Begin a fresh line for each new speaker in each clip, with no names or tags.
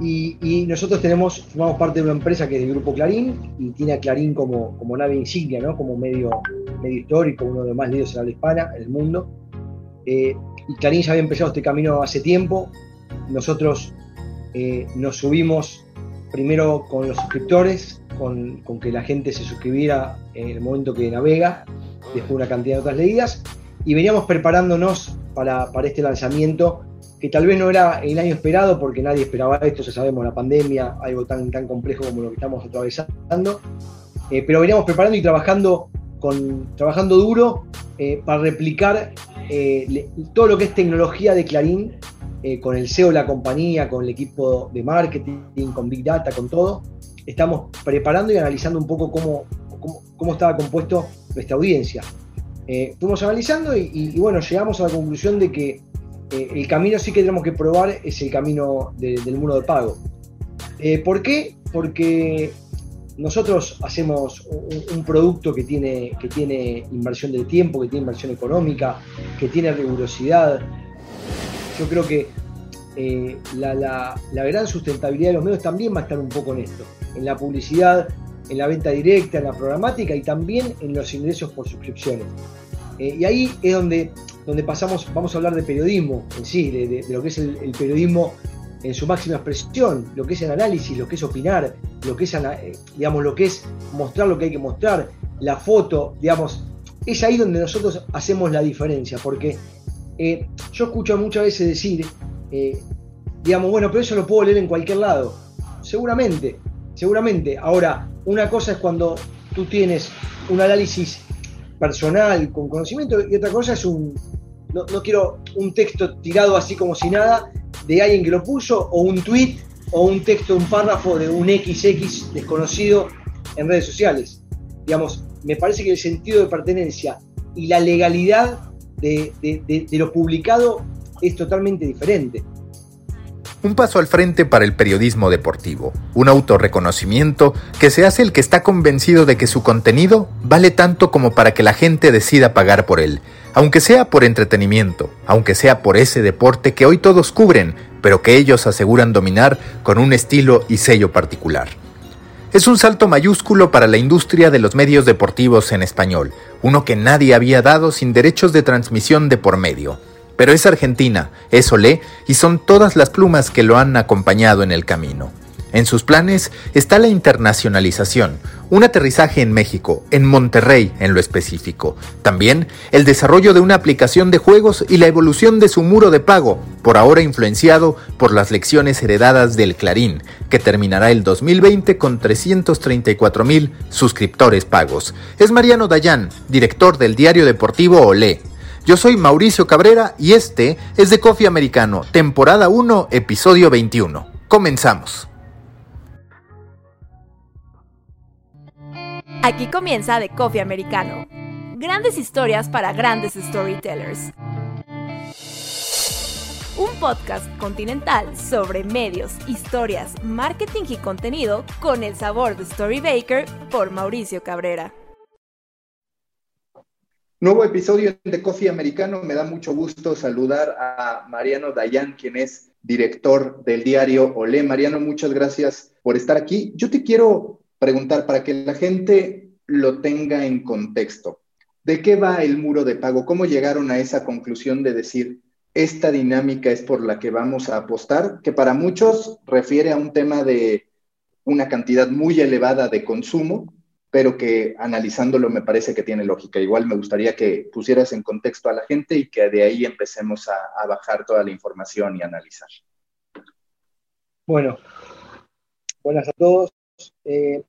Y, nosotros tenemos, formamos parte de una empresa que es del Grupo Clarín y tiene a Clarín como, como nave insignia, ¿no? como medio, medio histórico, uno de los más leídos en habla hispana, en el mundo. Eh, y Clarín ya había empezado este camino hace tiempo. Nosotros eh, nos subimos primero con los suscriptores, con, con, que la gente se suscribiera en el momento que navega, después una cantidad de otras leídas, y veníamos preparándonos para, para este lanzamiento que tal vez no era el año esperado porque nadie esperaba esto, ya sabemos, la pandemia, algo tan, tan complejo como lo que estamos atravesando, eh, pero veníamos preparando y trabajando, con, trabajando duro eh, para replicar eh, todo lo que es tecnología de Clarín, con el CEO de la compañía, con el equipo de marketing, con Big Data, con todo. Estamos preparando y analizando un poco cómo, cómo, estaba compuesto nuestra audiencia. fuimos analizando y bueno, llegamos a la conclusión de que eh, el camino sí que tenemos que probar es el camino del muro de pago. Eh, ¿Por qué? Porque nosotros hacemos un, producto que tiene, inversión del tiempo, que tiene inversión económica, que tiene rigurosidad. Yo creo que eh, la, gran sustentabilidad de los medios también va a estar un poco en esto, en la publicidad, en la venta directa, en la programática y también en los ingresos por suscripciones. Y ahí es donde donde pasamos, vamos a hablar de periodismo en sí, de, lo que es el, periodismo en su máxima expresión, lo que es el análisis, lo que es opinar, lo que es, eh, digamos, lo que es mostrar lo que hay que mostrar, la foto, digamos, es ahí donde nosotros hacemos la diferencia, porque eh, yo escucho muchas veces decir, eh, digamos, bueno, pero eso lo puedo leer en cualquier lado. Seguramente, seguramente. Ahora, una cosa es cuando tú tienes un análisis personal, con conocimiento, y otra cosa es un, no, quiero un texto tirado así como si nada de alguien que lo puso, o un tweet, o un texto, un párrafo de un XX desconocido en redes sociales. Digamos, me parece que el sentido de pertenencia y la legalidad de, de lo publicado es totalmente diferente.
Un paso al frente para el periodismo deportivo, un autorreconocimiento que se hace el que está convencido de que su contenido vale tanto como para que la gente decida pagar por él, aunque sea por entretenimiento, aunque sea por ese deporte que hoy todos cubren, pero que ellos aseguran dominar con un estilo y sello particular. Es un salto mayúsculo para la industria de los medios deportivos en español, uno que nadie había dado sin derechos de transmisión de por medio pero es Argentina, es Olé y son todas las plumas que lo han acompañado en el camino. En sus planes está la internacionalización, un aterrizaje en México, en Monterrey en lo específico. También el desarrollo de una aplicación de juegos y la evolución de su muro de pago, por ahora influenciado por las lecciones heredadas del Clarín, que terminará el 2020 con 334 mil suscriptores pagos. Es Mariano Dayan, director del diario deportivo Olé yo soy Mauricio Cabrera y este es de Coffee Americano, temporada 1, episodio 21. Comenzamos.
Aquí comienza de Coffee Americano. Grandes historias para grandes storytellers. Un podcast continental sobre medios, historias, marketing y contenido con el sabor de Story Baker por Mauricio Cabrera.
Nuevo episodio de Coffee Americano. Me da mucho gusto saludar a Mariano Dayan, quien es director del diario Olé. Mariano, muchas gracias por estar aquí. Yo te quiero preguntar para que la gente lo tenga en contexto. ¿De qué va el muro de pago? ¿Cómo llegaron a esa conclusión de decir, esta dinámica es por la que vamos a apostar? Que para muchos refiere a un tema de una cantidad muy elevada de consumo, pero que analizándolo me parece que tiene lógica. Igual me gustaría que pusieras en contexto a la gente y que de ahí empecemos a, bajar toda la información y analizar.
Bueno, buenas a todos. Eh,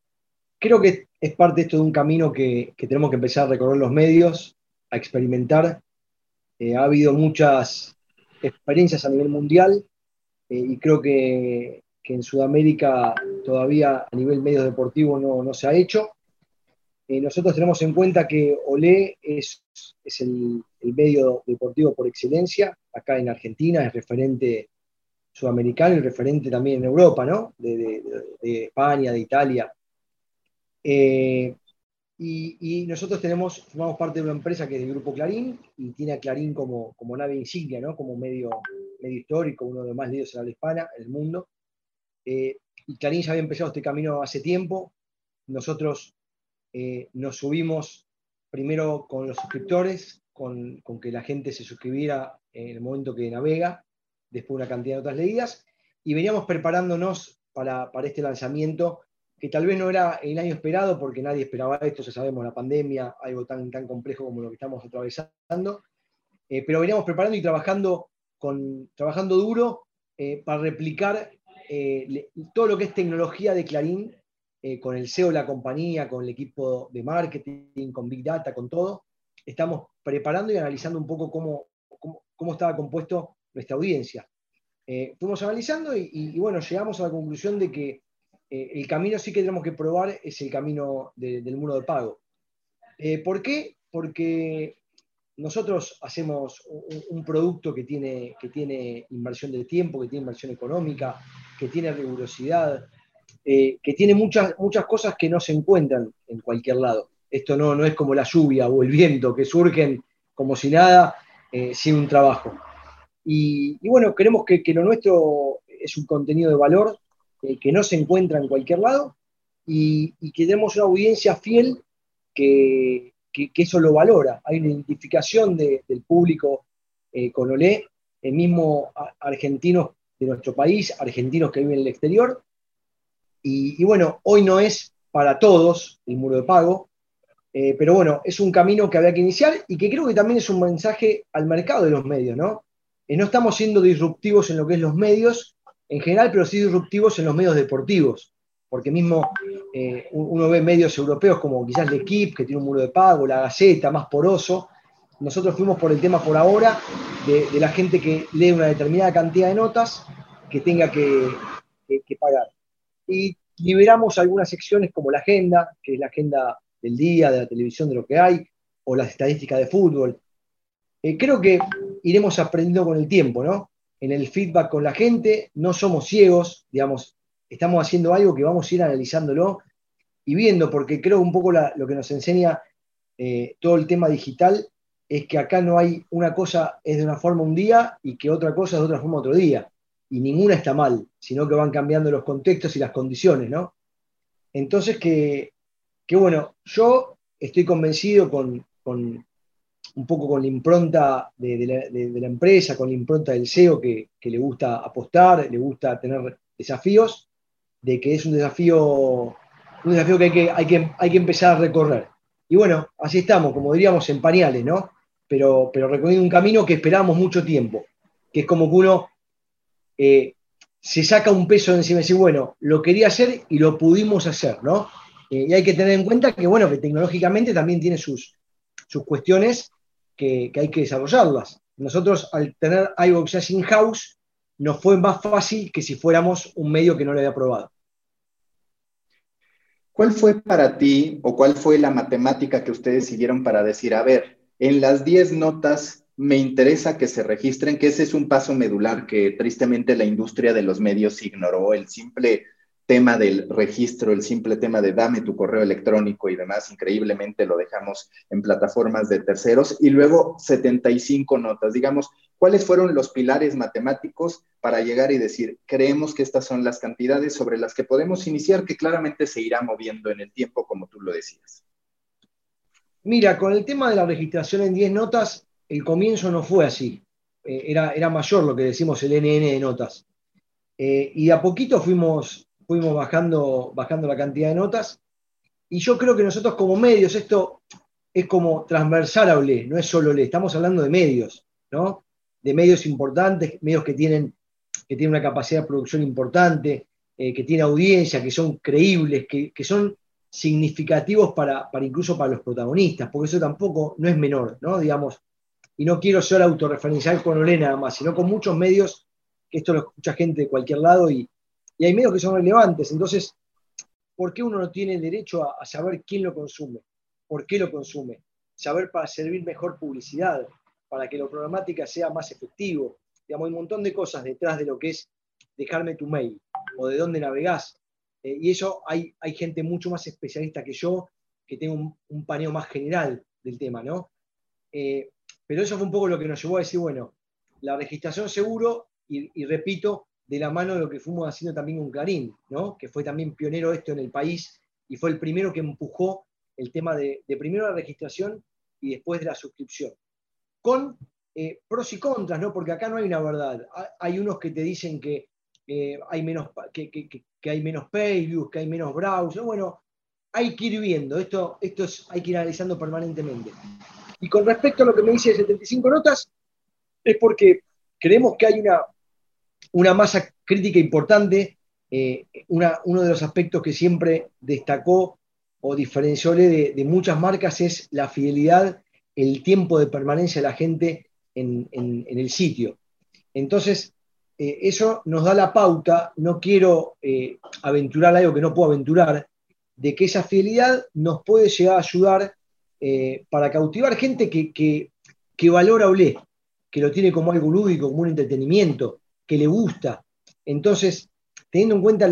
creo que es parte esto de un camino que, tenemos que empezar a recorrer los medios, a experimentar. Eh, ha habido muchas experiencias a nivel mundial eh, y creo que, en Sudamérica todavía a nivel medios deportivos no, no se ha hecho. Eh, nosotros tenemos en cuenta que Olé es, el, medio deportivo por excelencia, acá en Argentina, es referente sudamericano y referente también en Europa, ¿no? De, España, de Italia. Eh, y, nosotros tenemos, formamos parte de una empresa que es el Grupo Clarín y tiene a Clarín como, nave insignia, ¿no? Como medio, medio histórico, uno de los más leídos en la hispana, en el mundo. y Clarín ya había empezado este camino hace tiempo. Nosotros nos subimos primero con los suscriptores, con, que la gente se suscribiera en el momento que navega, después una cantidad de otras leídas, y veníamos preparándonos para, este lanzamiento, que tal vez no era el año esperado, porque nadie esperaba esto, ya sabemos, la pandemia, algo tan, tan complejo como lo que estamos atravesando, eh, pero veníamos preparando y trabajando, trabajando duro eh, para replicar eh, todo lo que es tecnología de Clarín, con el CEO de la compañía, con el equipo de marketing, con Big Data, con todo, estamos preparando y analizando un poco cómo, cómo, estaba compuesto nuestra audiencia. Eh, fuimos analizando y, bueno, llegamos a la conclusión de que eh, el camino sí que tenemos que probar es el camino del muro de pago. Eh, ¿Por qué? Porque nosotros hacemos un, producto que tiene, que tiene inversión de tiempo, que tiene inversión económica, que tiene rigurosidad, que tiene muchas, muchas cosas que no se encuentran en cualquier lado. Esto no, no es como la lluvia o el viento que surgen como si nada, eh, sin un trabajo. Y, bueno, creemos que, lo nuestro es un contenido de valor eh, que no se encuentra en cualquier lado y, que tenemos una audiencia fiel que, eso lo valora. Hay una identificación del público eh, con Olé, el mismo argentinos de nuestro país, argentinos que viven en el exterior. Y bueno, hoy no es para todos el muro de pago, eh, pero bueno, es un camino que había que iniciar y que creo que también es un mensaje al mercado de los medios, ¿no? Eh, no estamos siendo disruptivos en lo que es los medios en general, pero sí disruptivos en los medios deportivos, porque mismo eh, uno ve medios europeos como quizás L'Equipe, que tiene un muro de pago, La Gaceta, más poroso. Nosotros fuimos por el tema por ahora de, la gente que lee una determinada cantidad de notas que tenga que pagar. Y liberamos algunas secciones como la agenda, que es la agenda del día, de la televisión, de lo que hay, o las estadísticas de fútbol. Eh, creo que iremos aprendiendo con el tiempo, ¿no? En el feedback con la gente, no somos ciegos, digamos, estamos haciendo algo que vamos a ir analizándolo y viendo, porque creo un poco lo que nos enseña eh, todo el tema digital es que acá no hay una cosa es de una forma un día y que otra cosa es de otra forma otro día. Y ninguna está mal, sino que van cambiando los contextos y las condiciones, ¿no? Entonces que que bueno, yo estoy convencido con, un poco con la impronta de, la, empresa, con la impronta del CEO que, le gusta apostar, le gusta tener desafíos, de que es un desafío, un desafío que hay que, hay que, hay que empezar a recorrer. Y bueno, así estamos, como diríamos, en pañales, ¿no? Pero, pero recorriendo un camino que esperamos mucho tiempo, que es como que uno eh, se saca un peso encima y dice, bueno, lo quería hacer y lo pudimos hacer, ¿no? Eh, y hay que tener en cuenta que, bueno, que tecnológicamente también tiene sus, sus cuestiones que, hay que desarrollarlas. Nosotros, al tener que sea in-house, nos fue más fácil que si fuéramos un medio que no lo había probado.
¿Cuál fue para ti o cuál fue la matemática que ustedes siguieron para decir, a ver, en las 10 notas me interesa que se registren, que ese es un paso medular que tristemente la industria de los medios ignoró, el simple tema del registro, el simple tema de dame tu correo electrónico y demás, increíblemente lo dejamos en plataformas de terceros. Y luego 75 notas, digamos, ¿cuáles fueron los pilares matemáticos para llegar y decir, creemos que estas son las cantidades sobre las que podemos iniciar, que claramente se irá moviendo en el tiempo, como tú lo decías?
Mira, con el tema de la registración en 10 notas, el comienzo no fue así. Eh, era, era mayor lo que decimos el NN de notas. Eh, y de a poquito fuimos fuimos bajando, bajando la cantidad de notas. Y yo creo que nosotros como medios, esto es como transversal a OLE, no es solo OLE, estamos hablando de medios, ¿no? De medios importantes, medios que tienen, que tienen una capacidad de producción importante, eh, que tienen audiencia, que son creíbles, que, son significativos para, incluso para los protagonistas, porque eso tampoco no es menor, ¿no? Digamos, y no quiero ser autorreferencial con OLE nada más, sino con muchos medios, que esto lo escucha gente de cualquier lado y, y hay medios que son relevantes. Entonces, ¿por qué uno no tiene derecho a, saber quién lo consume? ¿Por qué lo consume? Saber para servir mejor publicidad, para que la programática sea más efectivo. Digamos, hay un montón de cosas detrás de lo que es dejarme tu mail o de dónde navegás. Eh, y eso hay, hay gente mucho más especialista que yo que tengo un, un paneo más general del tema, ¿no? Eh, pero eso fue un poco lo que nos llevó a decir, bueno, la registración seguro, y repito, de la mano de lo que fuimos haciendo también con Clarín, ¿no? que fue también pionero esto en el país y fue el primero que empujó el tema de, primero la registración y después de la suscripción. Con eh, pros y contras, ¿no? porque acá no hay una verdad. Hay unos que te dicen que, hay, menos, que, hay menos pay que hay menos browse. Bueno, hay que ir viendo, esto, esto hay que ir analizando permanentemente. Y con respecto a lo que me dice de 75 notas, es porque creemos que hay una, una masa crítica importante. Eh, uno de los aspectos que siempre destacó o diferenció de, muchas marcas es la fidelidad, el tiempo de permanencia de la gente en, el sitio. Entonces, eh, eso nos da la pauta, no quiero eh, aventurar algo que no puedo aventurar, de que esa fidelidad nos puede llegar a ayudar para cautivar gente que, que, valora o lee, que lo tiene como algo lúdico, como un entretenimiento, que le gusta. Entonces, teniendo en cuenta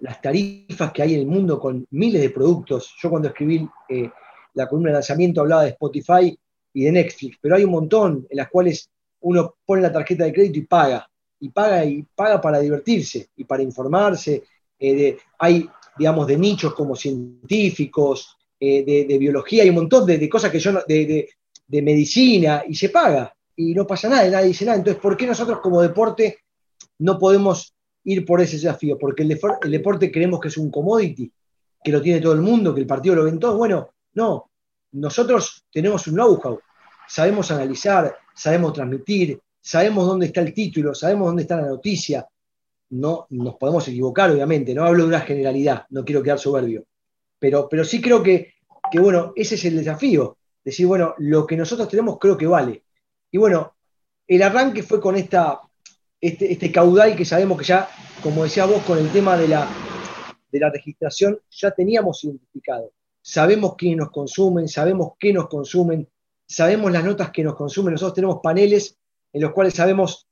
las tarifas que hay en el mundo con miles de productos, yo cuando escribí eh, la columna de lanzamiento hablaba de Spotify y de Netflix, pero hay un montón en las cuales uno pone la tarjeta de crédito y paga, y paga y paga para divertirse y para informarse. Eh, hay, digamos, de nichos como científicos, eh, de, biología, hay un montón de, cosas que yo, de, de medicina, y se paga, y no pasa nada, y nadie dice nada. Entonces, ¿por qué nosotros como deporte no podemos ir por ese desafío, porque el, deporte creemos que es un commodity, que lo tiene todo el mundo, que el partido lo ven todos. Bueno, no, nosotros tenemos un know-how, sabemos analizar, sabemos transmitir, sabemos dónde está el título, sabemos dónde está la noticia. No nos podemos equivocar, obviamente, no hablo de una generalidad, no quiero quedar soberbio, pero, pero sí creo que, que, bueno, ese es el desafío, decir, bueno, lo que nosotros tenemos creo que vale. Y bueno, el arranque fue con esta este, este, caudal que sabemos que ya, como decía vos, con el tema de la, de la registración, ya teníamos identificado. Sabemos quiénes nos consumen, sabemos qué nos consumen, sabemos las notas que nos consumen. Nosotros tenemos paneles en los cuales sabemos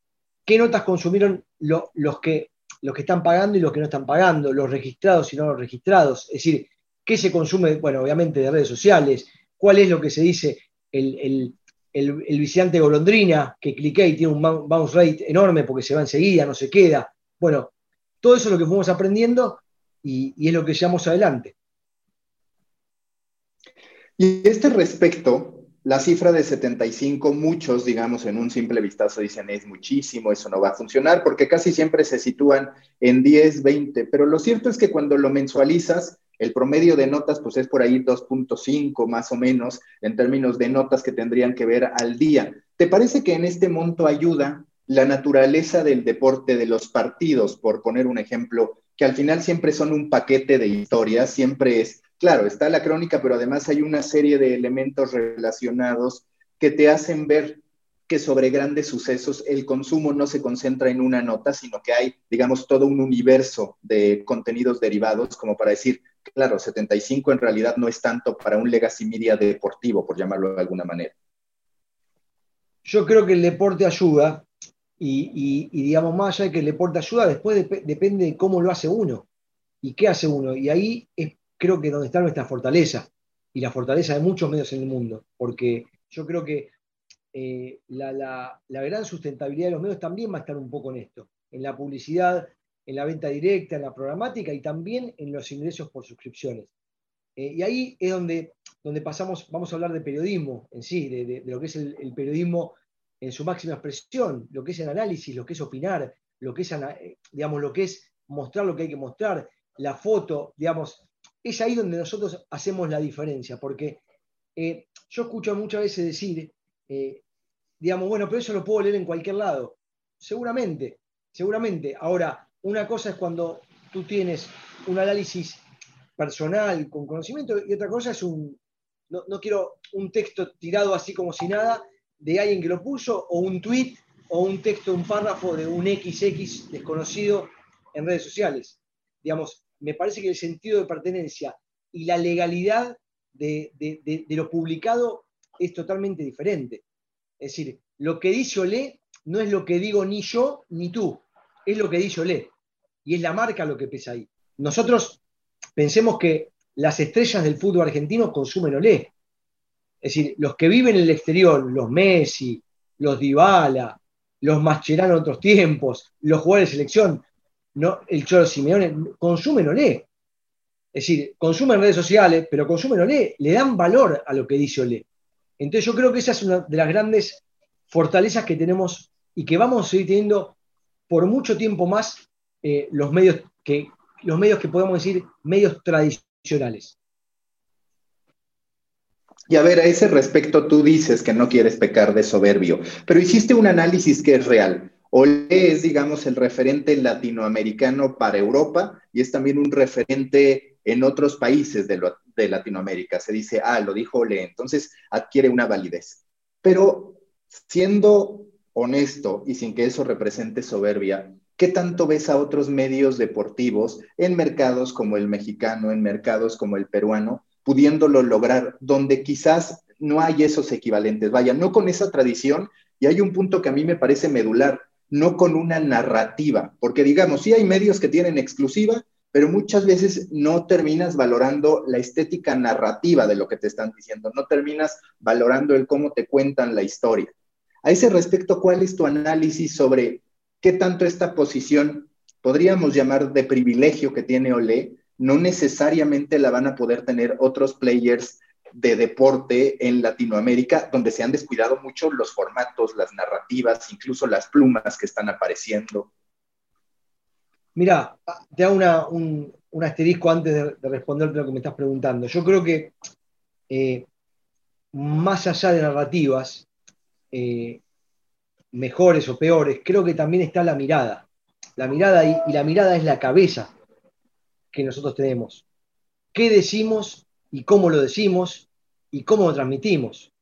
qué notas consumieron los, que, los que están pagando y los que no están pagando, los registrados y no los registrados. Es decir, qué se consume, bueno, obviamente de redes sociales, cuál es lo que se dice, el, el, visitante golondrina, que cliqué y tiene un bounce rate enorme porque se va enseguida, no se queda. Bueno, todo eso es lo que fuimos aprendiendo y, es lo que llevamos adelante.
Y este respecto, la cifra de 75, muchos, digamos, en un simple vistazo dicen es muchísimo, eso no va a funcionar, porque casi siempre se sitúan en 10, 20, pero lo cierto es que cuando lo mensualizas, el promedio de notas, pues es por ahí 2.5 más o menos en términos de notas que tendrían que ver al día. ¿Te parece que en este monto ayuda la naturaleza del deporte de los partidos, por poner un ejemplo, que al final siempre son un paquete de historias, siempre es, claro, está la crónica, pero además hay una serie de elementos relacionados que te hacen ver que sobre grandes sucesos el consumo no se concentra en una nota, sino que hay, digamos, todo un universo de contenidos derivados, como para decir, claro, 75 en realidad no es tanto para un legacy media deportivo, por llamarlo de alguna manera.
Yo creo que el deporte ayuda, y, digamos más allá de que el deporte ayuda, después depende de cómo lo hace uno y qué hace uno. Y ahí es, creo que donde está nuestra fortaleza y la fortaleza de muchos medios en el mundo, porque yo creo que eh, la, gran sustentabilidad de los medios también va a estar un poco en esto, en la publicidad, en la venta directa, en la programática y también en los ingresos por suscripciones. Eh, y ahí es donde, donde pasamos, vamos a hablar de periodismo en sí, de, lo que es el, periodismo en su máxima expresión, lo que es el análisis, lo que es opinar, lo que es, eh, digamos, lo que es mostrar lo que hay que mostrar, la foto, digamos, es ahí donde nosotros hacemos la diferencia, porque eh, yo escucho muchas veces decir, digamos, bueno, pero eso lo puedo leer en cualquier lado. Seguramente, seguramente. Ahora, una cosa es cuando tú tienes un análisis personal con conocimiento y otra cosa es un, no, quiero un texto tirado así como si nada de alguien que lo puso o un tweet o un texto, un párrafo de un XX desconocido en redes sociales. Digamos, me parece que el sentido de pertenencia y la legalidad de, de lo publicado es totalmente diferente. Es decir, lo que dice o lee no es lo que digo ni yo ni tú, es lo que dice o lee y es la marca lo que pesa ahí. Nosotros pensemos que las estrellas del fútbol argentino consumen olé. Es decir, los que viven en el exterior, los Messi, los Dybala los Mascherano en otros tiempos, los jugadores de selección, no, el Cholo Simeone, consumen Olé. Es decir, consumen redes sociales, pero consumen Olé, le dan valor a lo que dice Olé. Entonces yo creo que esa es una de las grandes fortalezas que tenemos y que vamos a seguir teniendo por mucho tiempo más eh, los medios que los medios que podemos decir medios tradicionales.
Y a ver, a ese respecto tú dices que no quieres pecar de soberbio, pero hiciste un análisis que es real. Ole es, digamos, el referente latinoamericano para Europa y es también un referente en otros países de, de Latinoamérica. Se dice, ah, lo dijo Ole, entonces adquiere una validez. Pero siendo honesto y sin que eso represente soberbia, ¿qué tanto ves a otros medios deportivos en mercados como el mexicano, en mercados como el peruano, pudiéndolo lograr, donde quizás no hay esos equivalentes? Vaya, no con esa tradición, y hay un punto que a mí me parece medular, no con una narrativa, porque digamos, sí hay medios que tienen exclusiva, pero muchas veces no terminas valorando la estética narrativa de lo que te están diciendo, no terminas valorando el cómo te cuentan la historia. A ese respecto, ¿cuál es tu análisis sobre qué tanto esta posición podríamos llamar de privilegio que tiene Olé, no necesariamente la van a poder tener otros players de deporte en Latinoamérica, donde se han descuidado mucho los formatos, las narrativas, incluso las plumas que están apareciendo?
Mira, te hago un, asterisco antes de, responderte lo que me estás preguntando. Yo creo que eh, más allá de narrativas, eh, mejores o peores, creo que también está la mirada. La mirada y, la mirada es la cabeza que nosotros tenemos. ¿Qué decimos y cómo lo decimos y cómo lo transmitimos?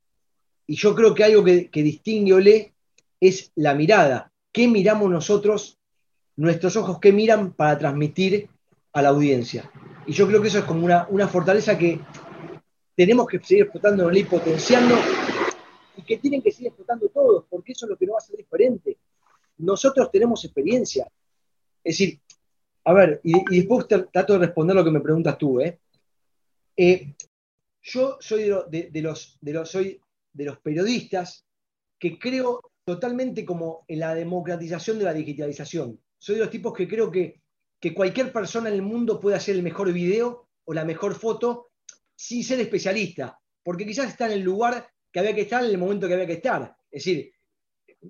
Y yo creo que algo que, distingue Olé es la mirada. ¿Qué miramos nosotros, nuestros ojos, qué miran para transmitir a la audiencia? Y yo creo que eso es como una, una fortaleza que tenemos que seguir explotando potenciando y que tienen que seguir explotando todos, porque eso es lo que no va a ser diferente. Nosotros tenemos experiencia. Es decir, a ver, y, después trato de responder lo que me preguntas tú, ¿eh? eh yo soy de, los, de, los, soy de los periodistas que creo totalmente como en la democratización de la digitalización. Soy de los tipos que creo que, que cualquier persona en el mundo puede hacer el mejor video o la mejor foto sin ser especialista, porque quizás está en el lugar que había que estar en el momento que había que estar. Es decir,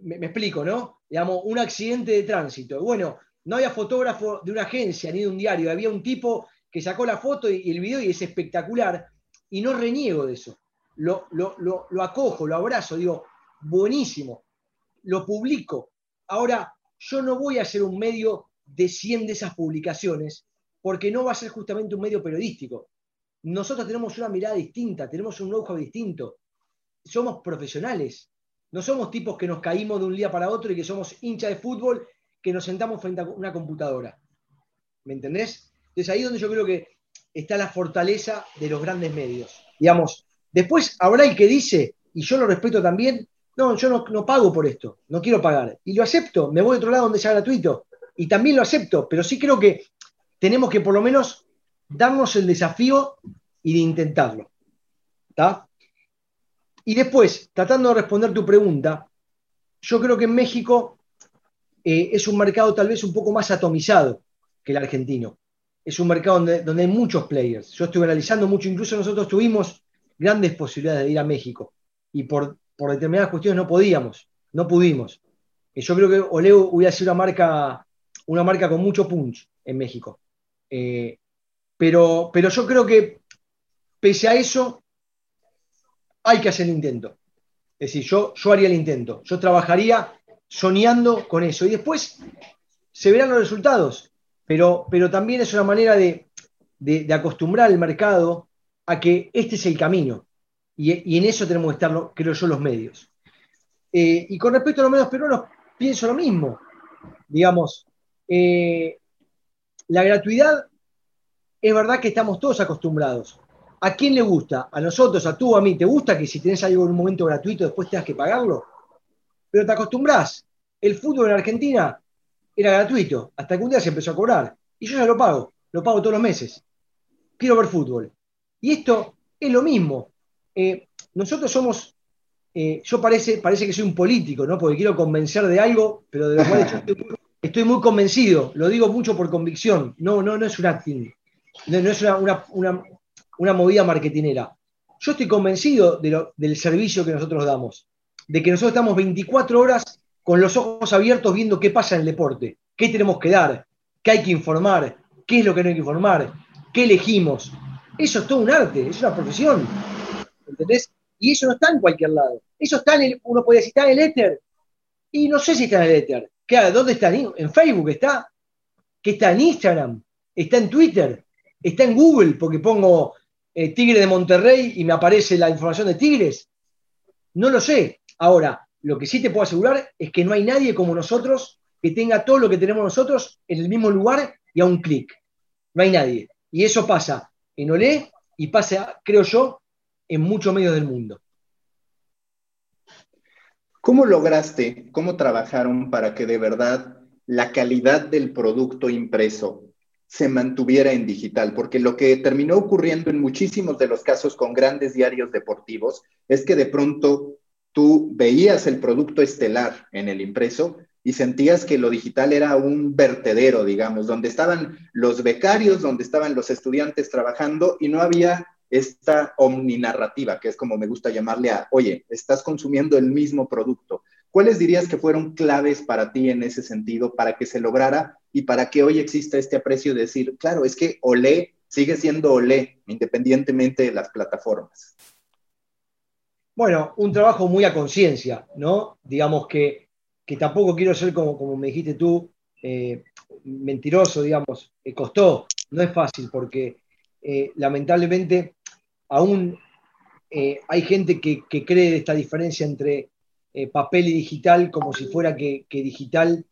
me, explico, ¿no? Digamos, un accidente de tránsito. Bueno, no había fotógrafo de una agencia ni de un diario, había un tipo que sacó la foto y, el video y es espectacular. Y no reniego de eso. Lo, lo, acojo, lo abrazo, digo, buenísimo. Lo publico. Ahora, yo no voy a hacer un medio de 100 de esas publicaciones porque no va a ser justamente un medio periodístico. Nosotros tenemos una mirada distinta, tenemos un know-how distinto somos profesionales. No somos tipos que nos caímos de un día para otro y que somos hincha de fútbol que nos sentamos frente a una computadora. ¿Me entendés? Entonces ahí es donde yo creo que está la fortaleza de los grandes medios. Digamos, después habrá el que dice, y yo lo respeto también, no, yo no, no pago por esto, no quiero pagar. Y lo acepto, me voy a otro lado donde sea gratuito. Y también lo acepto, pero sí creo que tenemos que por lo menos darnos el desafío y de intentarlo. ¿Está? Y después, tratando de responder tu pregunta, yo creo que en México eh, es un mercado tal vez un poco más atomizado que el argentino. Es un mercado donde, hay muchos players. Yo estuve analizando mucho, incluso nosotros tuvimos grandes posibilidades de ir a México y por, determinadas cuestiones no podíamos, no pudimos. Yo creo que Oleo hubiera sido una marca, una marca con mucho punch en México. Eh, pero, pero yo creo que pese a eso, hay que hacer el intento. Es decir, yo, yo haría el intento, yo trabajaría soñando con eso y después se verán los resultados, pero, pero también es una manera de, acostumbrar al mercado a que este es el camino y, en eso tenemos que estar, creo yo, los medios. Eh, y con respecto a los medios peruanos, pienso lo mismo. Digamos, eh, la gratuidad es verdad que estamos todos acostumbrados. ¿A quién le gusta? ¿A nosotros, a tú, a mí? ¿Te gusta que si tenés algo en un momento gratuito después tengas que pagarlo? Pero te acostumbrás. El fútbol en Argentina era gratuito, hasta que un día se empezó a cobrar. Y yo ya lo pago, lo pago todos los meses. Quiero ver fútbol. Y esto es lo mismo. Eh, nosotros somos eh, yo parece, parece que soy un político, ¿no? Porque quiero convencer de algo, pero de lo cual estoy, muy convencido. Lo digo mucho por convicción. No, no, no es un acting. No, es una, movida marketinera. Yo estoy convencido del servicio que nosotros damos. De que nosotros estamos 24 horas con los ojos abiertos viendo qué pasa en el deporte, qué tenemos que dar, qué hay que informar, qué es lo que no hay que informar, qué elegimos. Eso es todo un arte, es una profesión. ¿Entendés? Y eso no está en cualquier lado. Eso está en el, uno puede en el éter. Y no sé si está en el éter. ¿Dónde está? En Facebook está. ¿Qué está en Instagram? ¿Está en Twitter? ¿Está en Google? Porque pongo eh, Tigre de Monterrey y me aparece la información de Tigres. No lo sé. Ahora, lo que sí te puedo asegurar es que no hay nadie como nosotros que tenga todo lo que tenemos nosotros en el mismo lugar y a un clic. No hay nadie. Y eso pasa en Olé y pasa, creo yo, en muchos medios del mundo.
¿Cómo lograste, cómo trabajaron para que de verdad la calidad del producto impreso se mantuviera en digital? Porque lo que terminó ocurriendo en muchísimos de los casos con grandes diarios deportivos es que de pronto tú veías el producto estelar en el impreso y sentías que lo digital era un vertedero, digamos, donde estaban los becarios, donde estaban los estudiantes trabajando y no había esta omninarrativa, que es como me gusta llamarle a, oye, estás consumiendo el mismo producto. ¿Cuáles dirías que fueron claves para ti en ese sentido, para que se lograra y para que hoy exista este aprecio de decir, claro, es que Olé sigue siendo Olé, independientemente de las plataformas?
Bueno, un trabajo muy a conciencia, ¿no? Digamos que, tampoco quiero ser como, como me dijiste tú, eh, mentiroso, digamos, costó, no es fácil porque eh, lamentablemente aún eh, hay gente que, cree esta diferencia entre papel y digital como si fuera que, digital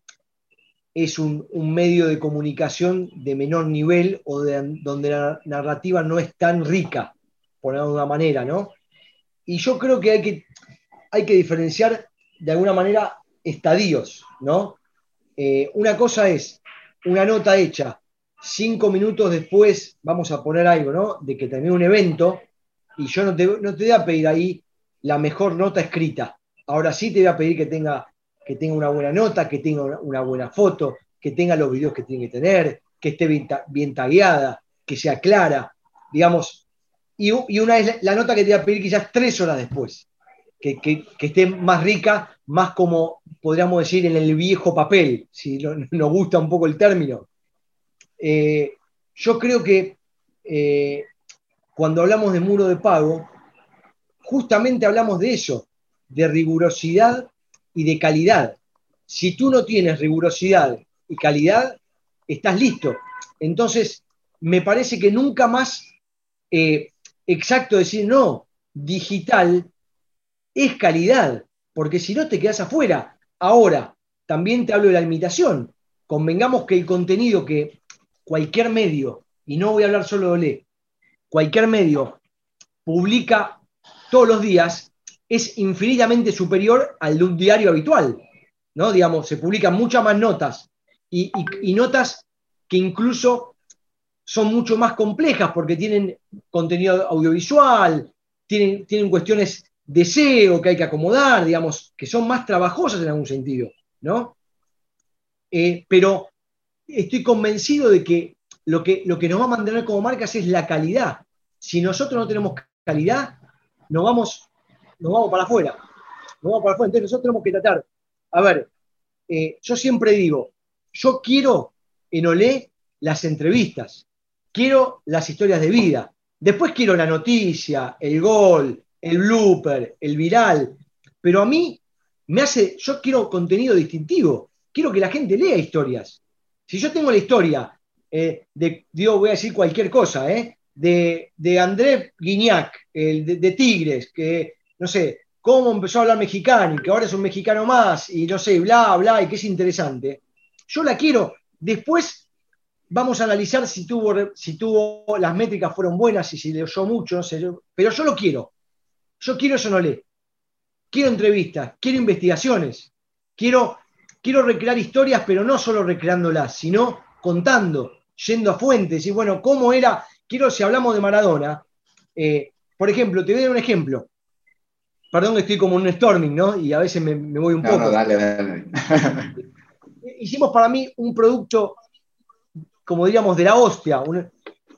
es un, medio de comunicación de menor nivel o de, donde la narrativa no es tan rica, por alguna manera, ¿no? Y yo creo que hay que, hay que diferenciar de alguna manera estadios, ¿no? una cosa es una nota hecha cinco minutos después, vamos a poner algo, ¿no? De que termine un evento, y yo no te, no te voy a pedir ahí la mejor nota escrita. Ahora sí te voy a pedir que tenga, que tenga una buena nota, que tenga una, buena foto, que tenga los videos que tiene que tener, que esté bien, bien tagueada, que sea clara, digamos. Y, una es la nota que te voy a pedir quizás tres horas después, que, esté más rica, más como podríamos decir en el viejo papel, si nos gusta un poco el término. Eh, yo creo que eh, cuando hablamos de muro de pago, justamente hablamos de eso, de rigurosidad y de calidad. Si tú no tienes rigurosidad y calidad, estás listo. Entonces, me parece que nunca más eh, exacto decir, no, digital es calidad, porque si no te quedas afuera. Ahora, también te hablo de la limitación. Convengamos que el contenido que cualquier medio, y no voy a hablar solo de Olé, cualquier medio publica todos los días, es infinitamente superior al de un diario habitual. ¿no? Digamos, se publican muchas más notas y, notas que incluso son mucho más complejas porque tienen contenido audiovisual, tienen, tienen cuestiones de SEO que hay que acomodar, digamos, que son más trabajosas en algún sentido, ¿no? Eh, pero estoy convencido de que lo, que lo que nos va a mantener como marcas es la calidad. Si nosotros no tenemos calidad, nos vamos, nos vamos para afuera. Nos vamos para afuera. Entonces nosotros tenemos que tratar. A ver, eh, yo siempre digo, yo quiero en Olé las entrevistas, quiero las historias de vida. Después quiero la noticia, el gol, el blooper, el viral. Pero a mí me hace, yo quiero contenido distintivo. Quiero que la gente lea historias. Si yo tengo la historia eh, de, digo, voy a decir cualquier cosa, eh, de, de André Guignac, el de, Tigres, que, no sé, cómo empezó a hablar mexicano y que ahora es un mexicano más y no sé, bla, bla, y que es interesante. Yo la quiero. Después vamos a analizar si tuvo, si tuvo las métricas fueron buenas y si le oyó mucho, no sé, pero yo lo quiero. Yo quiero eso no le. Quiero entrevistas, quiero investigaciones, quiero quiero recrear historias, pero no solo recreándolas, sino contando, yendo a fuentes, y bueno, ¿cómo era? Quiero, si hablamos de Maradona, eh, por ejemplo, te voy a dar un ejemplo. Perdón que estoy como en un storming, ¿no? Y a veces me, voy un poco. No, dale, dale. Hicimos para mí un producto, como diríamos, de la hostia,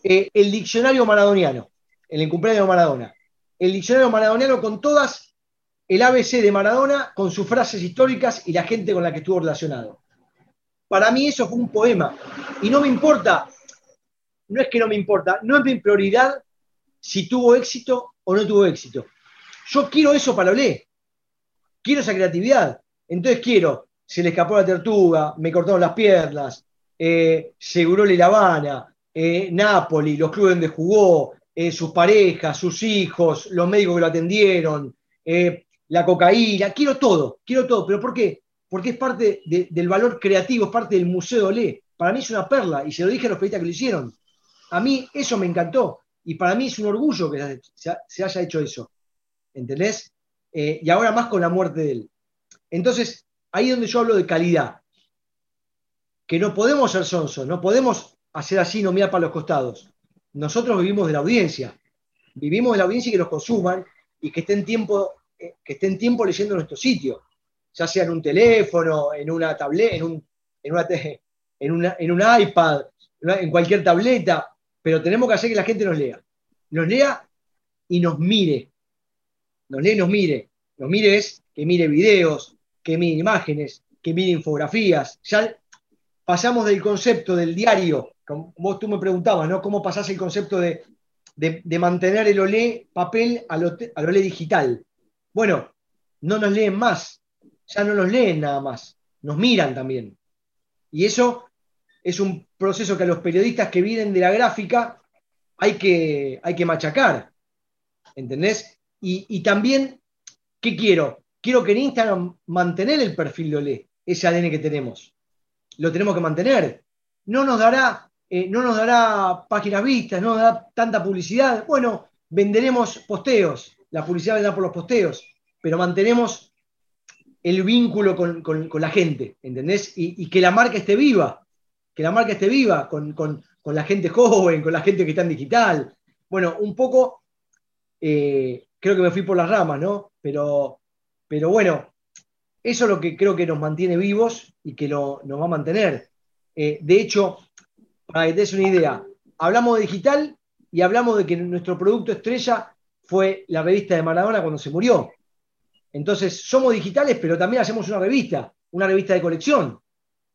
eh, el diccionario maradoniano, el cumpleaños de Maradona. El diccionario maradoniano con todas el ABC de Maradona, con sus frases históricas y la gente con la que estuvo relacionado. Para mí eso fue un poema. Y no me importa, no es que no me importa, no es mi prioridad si tuvo éxito o no tuvo éxito. Yo quiero eso para Olé. Quiero esa creatividad. Entonces quiero, se le escapó la tortuga, me cortaron las piernas, eh, Segurole La Habana, eh, los clubes donde jugó, eh, sus parejas, sus hijos, los médicos que lo atendieron, eh, la cocaína, quiero todo, quiero todo. ¿Pero por qué? Porque es parte del valor creativo, es parte del Museo Olé. Para mí es una perla, y se lo dije a los periodistas que lo hicieron. A mí eso me encantó, y para mí es un orgullo que se haya hecho eso. ¿Entendés? Eh, y ahora más con la muerte de él. Entonces, ahí es donde yo hablo de calidad. Que no podemos ser sonsos, no podemos hacer así, no mirar para los costados. Nosotros vivimos de la audiencia. Vivimos de la audiencia y que nos consuman y que estén tiempo, eh, que estén tiempo leyendo nuestro sitio. Ya sea en un teléfono, en una tableta, en un, en, una, en, en un iPad, en cualquier tableta, pero tenemos que hacer que la gente nos lea. Nos lea y nos mire, nos lee nos mire. Nos mire es que mire videos, que mire imágenes, que mire infografías. Ya pasamos del concepto del diario, como tú me preguntabas, ¿no? ¿Cómo pasás el concepto de, mantener el olé papel al, al olé digital? Bueno, no nos leen más, ya no nos leen nada más, nos miran también. Y eso es un proceso que a los periodistas que vienen de la gráfica hay que, hay que machacar. ¿Entendés? Y, también, ¿qué quiero? Quiero que en Instagram mantener el perfil de Olé, ese ADN que tenemos. Lo tenemos que mantener. No nos dará, eh, no nos dará páginas vistas, no nos dará tanta publicidad. Bueno, venderemos posteos. La publicidad vendrá por los posteos, pero mantenemos el vínculo con, la gente, ¿entendés? Y, que la marca esté viva, que la marca esté viva con, la gente joven, con la gente que está en digital. Bueno, un poco eh, creo que me fui por las ramas, ¿no? Pero, pero bueno, eso es lo que creo que nos mantiene vivos y que nos va a mantener. Eh, de hecho, para que te des una idea, hablamos de digital y hablamos de que nuestro producto estrella fue la revista de Maradona cuando se murió. Entonces, somos digitales, pero también hacemos una revista, una revista de colección.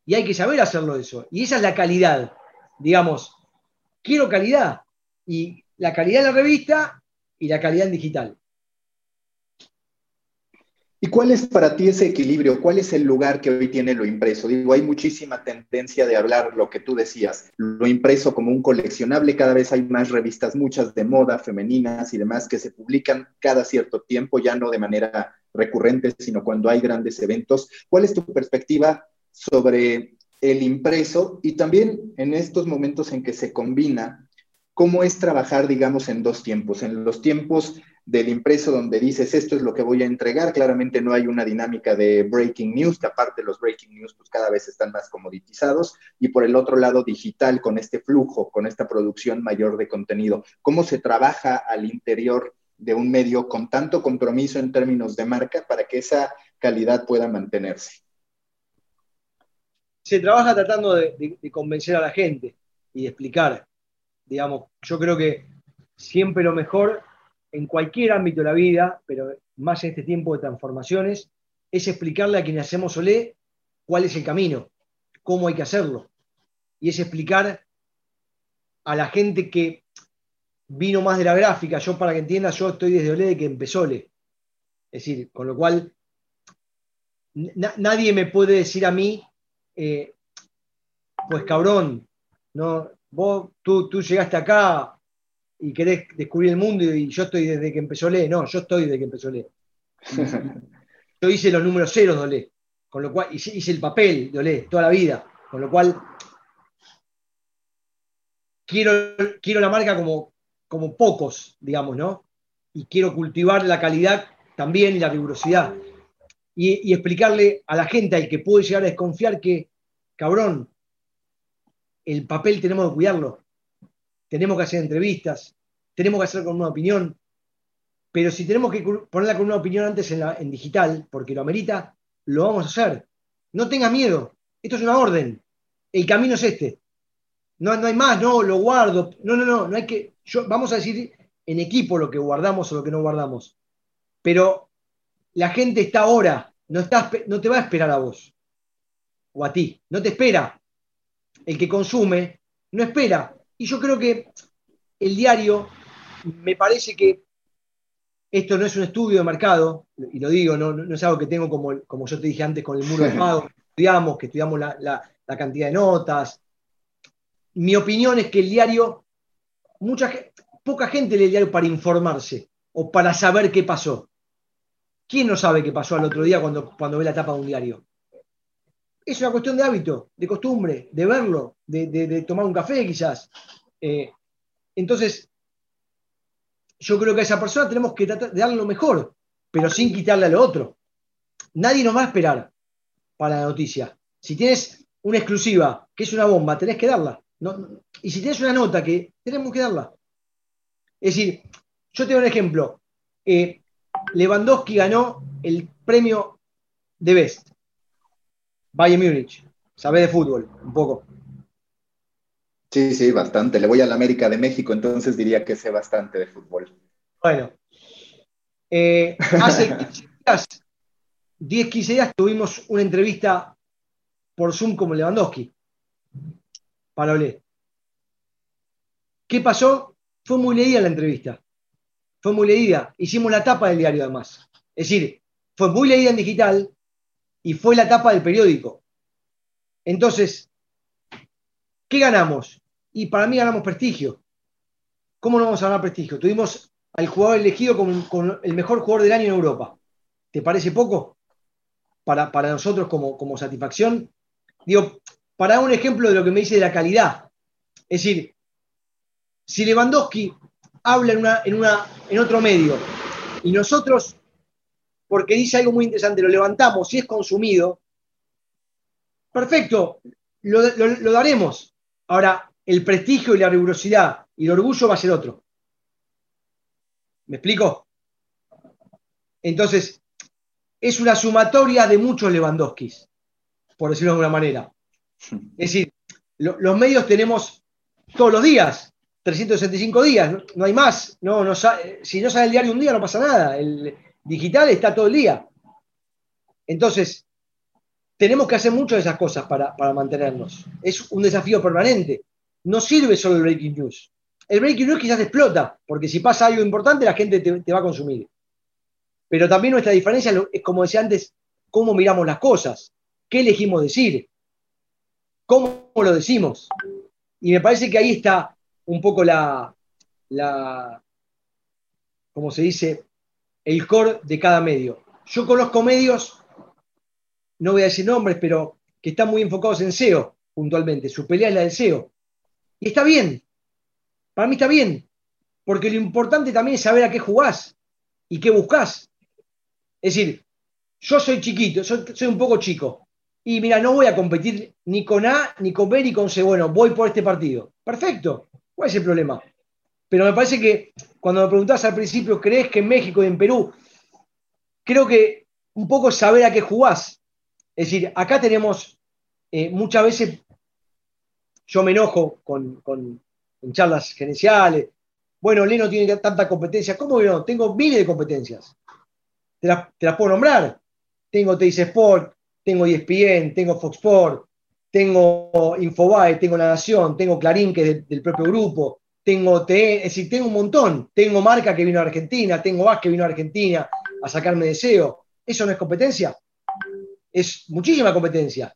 Y hay que saber hacerlo eso. Y esa es la calidad. Digamos, quiero calidad. Y la calidad de la revista y la calidad digital.
¿Y cuál es para ti ese equilibrio? ¿Cuál es el lugar que hoy tiene lo impreso? Digo, hay muchísima tendencia de hablar lo que tú decías, lo impreso como un coleccionable. Cada vez hay más revistas, muchas de moda, femeninas y demás, que se publican cada cierto tiempo, ya no de manera recurrente, sino cuando hay grandes eventos. ¿Cuál es tu perspectiva sobre el impreso y también en estos momentos en que se combina cómo es trabajar, digamos, en dos tiempos. En los tiempos del impreso donde dices esto es lo que voy a entregar, claramente no hay una dinámica de breaking news, que aparte los breaking news pues cada vez están más comoditizados, y por el otro lado digital, con este flujo, con esta producción mayor de contenido. ¿Cómo se trabaja al interior de un medio con tanto compromiso en términos de marca para que esa calidad pueda mantenerse?
Se trabaja tratando de, de convencer a la gente y de explicar digamos, yo creo que siempre lo mejor en cualquier ámbito de la vida, pero más en este tiempo de transformaciones, es explicarle a quienes hacemos Olé cuál es el camino, cómo hay que hacerlo. Y es explicar a la gente que vino más de la gráfica, yo para que entienda, yo estoy desde Olé de que empezó Olé. Es decir, con lo cual nadie me puede decir a mí, eh, pues cabrón, no, vos, tú, tú llegaste acá y querés descubrir el mundo y yo estoy desde que empezó Le. No, yo estoy desde que empezó Le. Yo hice los números ceros de Olé, con lo cual hice, el papel de Olé toda la vida, con lo cual quiero, quiero la marca como, como pocos, digamos, ¿no? Y quiero cultivar la calidad también y la rigurosidad. Y, y explicarle a la gente, al que puede llegar a desconfiar, que, cabrón, el papel tenemos que cuidarlo. Tenemos que hacer entrevistas, tenemos que hacer con una opinión. pero si tenemos que ponerla con una opinión antes en, digital, porque lo amerita, lo vamos a hacer. No tengas miedo, esto es una orden, el camino es este. No, no hay más, no, lo guardo. No, no, no, no hay que. Vamos a decir en equipo lo que guardamos o lo que no guardamos. Pero la gente está ahora, no, no te va a esperar a vos o a ti, no te espera. El que consume no espera. Y yo creo que el diario, me parece que esto no es un estudio de mercado, y lo digo, no, no es algo que tengo como, como yo te dije antes con el muro de pago, que estudiamos, que estudiamos la, la cantidad de notas. Mi opinión es que el diario, mucha, poca gente lee el diario para informarse o para saber qué pasó. ¿Quién no sabe qué pasó al otro día cuando, cuando ve la tapa de un diario? Es una cuestión de hábito, de costumbre, de verlo, de, tomar un café quizás. Eh, entonces, yo creo que a esa persona tenemos que tratar de darle lo mejor, pero sin quitarle a lo otro. Nadie nos va a esperar para la noticia. Si tienes una exclusiva, que es una bomba, tenés que darla. y si tienes una nota, que tenemos que darla. Es decir, yo tengo un ejemplo. Eh, Lewandowski ganó el premio de Best. Bayern Múnich. Sabe de fútbol, un poco.
Sí, sí, bastante. Le voy a la América de México, entonces diría que sé bastante de fútbol.
Bueno. Eh, hace 10, 15 días tuvimos una entrevista por Zoom como Lewandowski. Para Olé. ¿Qué pasó? Fue muy leída la entrevista. Fue muy leída. Hicimos la tapa del diario además. Es decir, fue muy leída en digital y fue la tapa del periódico. Entonces, ¿qué ganamos? Y para mí ganamos prestigio. ¿Cómo no vamos a ganar prestigio? Tuvimos al jugador elegido como, el mejor jugador del año en Europa. ¿Te parece poco? Para, para nosotros como, como satisfacción. Digo, para dar un ejemplo de lo que me dice de la calidad. Es decir, si Lewandowski habla en, una, en, una, en otro medio y nosotros, porque dice algo muy interesante, lo levantamos y es consumido, perfecto, lo, daremos. Ahora, el prestigio y la rigurosidad y el orgullo va a ser otro. ¿Me explico? Entonces, es una sumatoria de muchos Lewandowskis por decirlo de alguna manera. Es decir, los medios tenemos todos los días, 365 días, no, hay más. No, no, si no sale el diario un día no pasa nada. Digital está todo el día. Entonces, tenemos que hacer muchas de esas cosas para, mantenernos. Es un desafío permanente. No sirve solo el breaking news. El breaking news quizás explota, porque si pasa algo importante la gente te, te va a consumir. Pero también nuestra diferencia es, como decía antes, cómo miramos las cosas. ¿Qué elegimos decir? ¿Cómo lo decimos? Y me parece que ahí está un poco la, la como se dice, el core de cada medio. Yo conozco medios, no voy a decir nombres, pero que están muy enfocados en SEO puntualmente. Su pelea es la del SEO. Y está bien. Para mí está bien. Porque lo importante también es saber a qué jugás y qué buscás. Es decir, yo soy chiquito, soy un poco chico y mira, no voy a competir ni con A, ni con B, ni con C. Bueno, voy por este partido. Perfecto. ¿Cuál es el problema? Pero me parece que cuando me preguntabas al principio, ¿crees que en México y en Perú? Creo que un poco saber a qué jugás. Es decir, acá tenemos eh, muchas veces, yo me enojo con, en charlas gerenciales. Bueno, Leno tiene tanta competencia. ¿Cómo que no? Tengo miles de competencias. Te las, te las puedo nombrar. Tengo Teis Sport, tengo ESPN, tengo Fox Sport, tengo Infobae, tengo La Nación, tengo Clarín, que es del, propio grupo, tengo TE, es decir, tengo un montón. Tengo Marca que vino a Argentina, tengo VAS que vino a Argentina a sacarme deseo. ¿Eso no es competencia? Es muchísima competencia.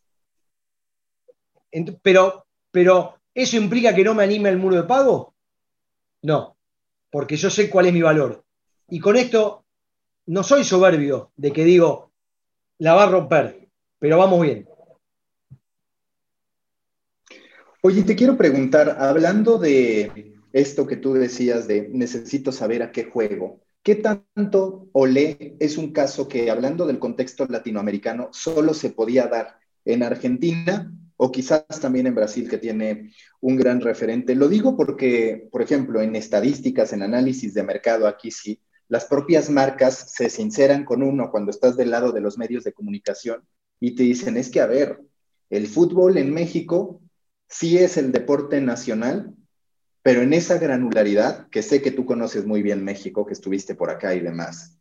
Pero, pero, ¿eso implica que no me anime al muro de pago? No, porque yo sé cuál es mi valor. Y con esto no soy soberbio de que digo, la va a romper pero vamos bien.
Oye, te quiero preguntar, hablando de esto que tú decías de necesito saber a qué juego, ¿qué tanto Olé es un caso que, hablando del contexto latinoamericano, solo se podía dar en Argentina o quizás también en Brasil, que tiene un gran referente? Lo digo porque, por ejemplo, en estadísticas, en análisis de mercado, aquí sí, las propias marcas se sinceran con uno cuando estás del lado de los medios de comunicación y te dicen, es que, a ver, el fútbol en México sí es el deporte nacional, pero en esa granularidad, que sé que tú conoces muy bien México, que estuviste por acá y demás,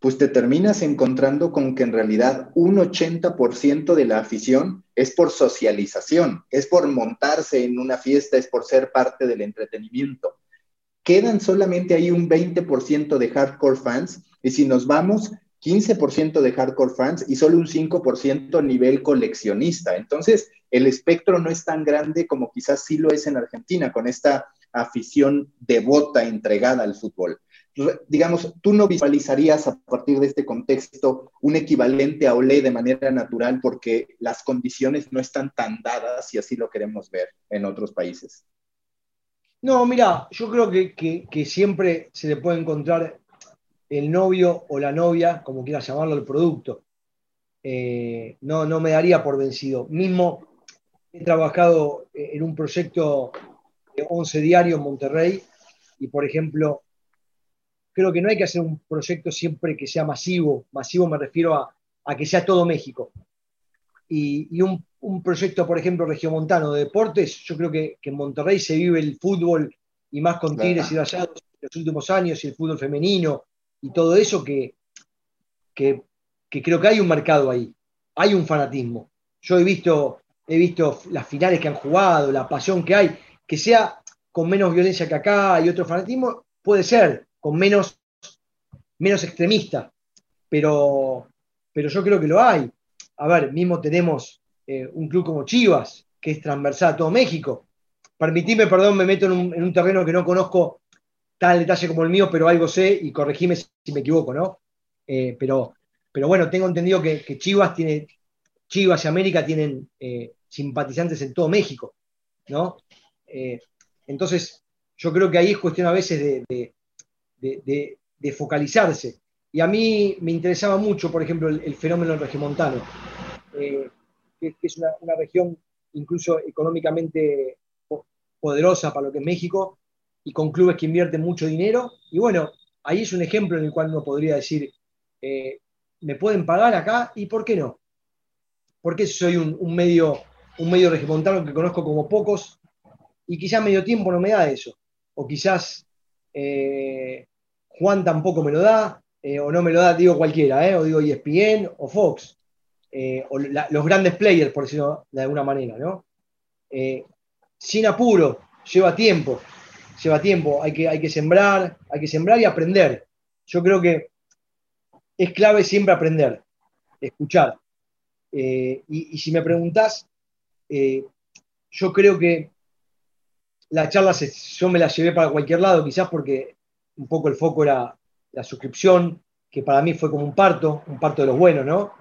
pues te terminas encontrando con que en realidad un 80% de la afición es por socialización, es por montarse en una fiesta, es por ser parte del entretenimiento quedan solamente ahí un 20% de hardcore fans y si nos vamos, 15% de hardcore fans y solo un 5% a nivel coleccionista. Entonces, el espectro no es tan grande como quizás sí lo es en Argentina, con esta afición devota, entregada al fútbol. Digamos, tú no visualizarías a partir de este contexto un equivalente a Olé de manera natural porque las condiciones no están tan dadas y así lo queremos ver en otros países.
No, mira, yo creo que, siempre se le puede encontrar el novio o la novia, como quieras llamarlo, el producto. Eh, no, no me daría por vencido. Mismo he trabajado en un proyecto 11 diarios en Monterrey y, por ejemplo, creo que no hay que hacer un proyecto siempre que sea masivo. Masivo me refiero a, que sea todo México. Y, y un un proyecto, por ejemplo, regiomontano de deportes, yo creo que, en Monterrey se vive el fútbol y más con Tigres y Rayados en los últimos años y el fútbol femenino y todo eso que, que, creo que hay un mercado ahí, hay un fanatismo. Yo he visto, he visto las finales que han jugado, la pasión que hay, que sea con menos violencia que acá y otro fanatismo, puede ser, con menos, menos extremista, pero, pero yo creo que lo hay. A ver, mismo tenemos eh, un club como Chivas, que es transversal a todo México. Permitime, perdón, me meto en un, terreno que no conozco tal detalle como el mío, pero algo sé y corregime si me equivoco, ¿no? Eh, pero, pero bueno, tengo entendido que, Chivas tiene, Chivas y América tienen eh, simpatizantes en todo México, ¿no? Entonces, yo creo que ahí es cuestión a veces de, focalizarse. Y a mí me interesaba mucho, por ejemplo, el, el fenómeno regimontano que, es una, región incluso económicamente poderosa para lo que es México y con clubes que invierten mucho dinero. Y bueno, ahí es un ejemplo en el cual uno podría decir, eh, ¿me pueden pagar acá? ¿Y por qué no? Porque soy un, medio, un medio regimontano que conozco como pocos y quizás medio tiempo no me da eso. O quizás eh, Juan tampoco me lo da, eh, o no me lo da, digo cualquiera, o digo ESPN o Fox. Eh, o los grandes players, por decirlo de alguna manera, ¿no? Eh, sin apuro, lleva tiempo, lleva tiempo, hay que, hay que sembrar, hay que sembrar y aprender. Yo creo que es clave siempre aprender, escuchar. Eh, y, si me preguntás, yo creo que la charla yo me la llevé para cualquier lado, quizás porque un poco el foco era la suscripción, que para mí fue como un parto, un parto de los buenos, ¿no?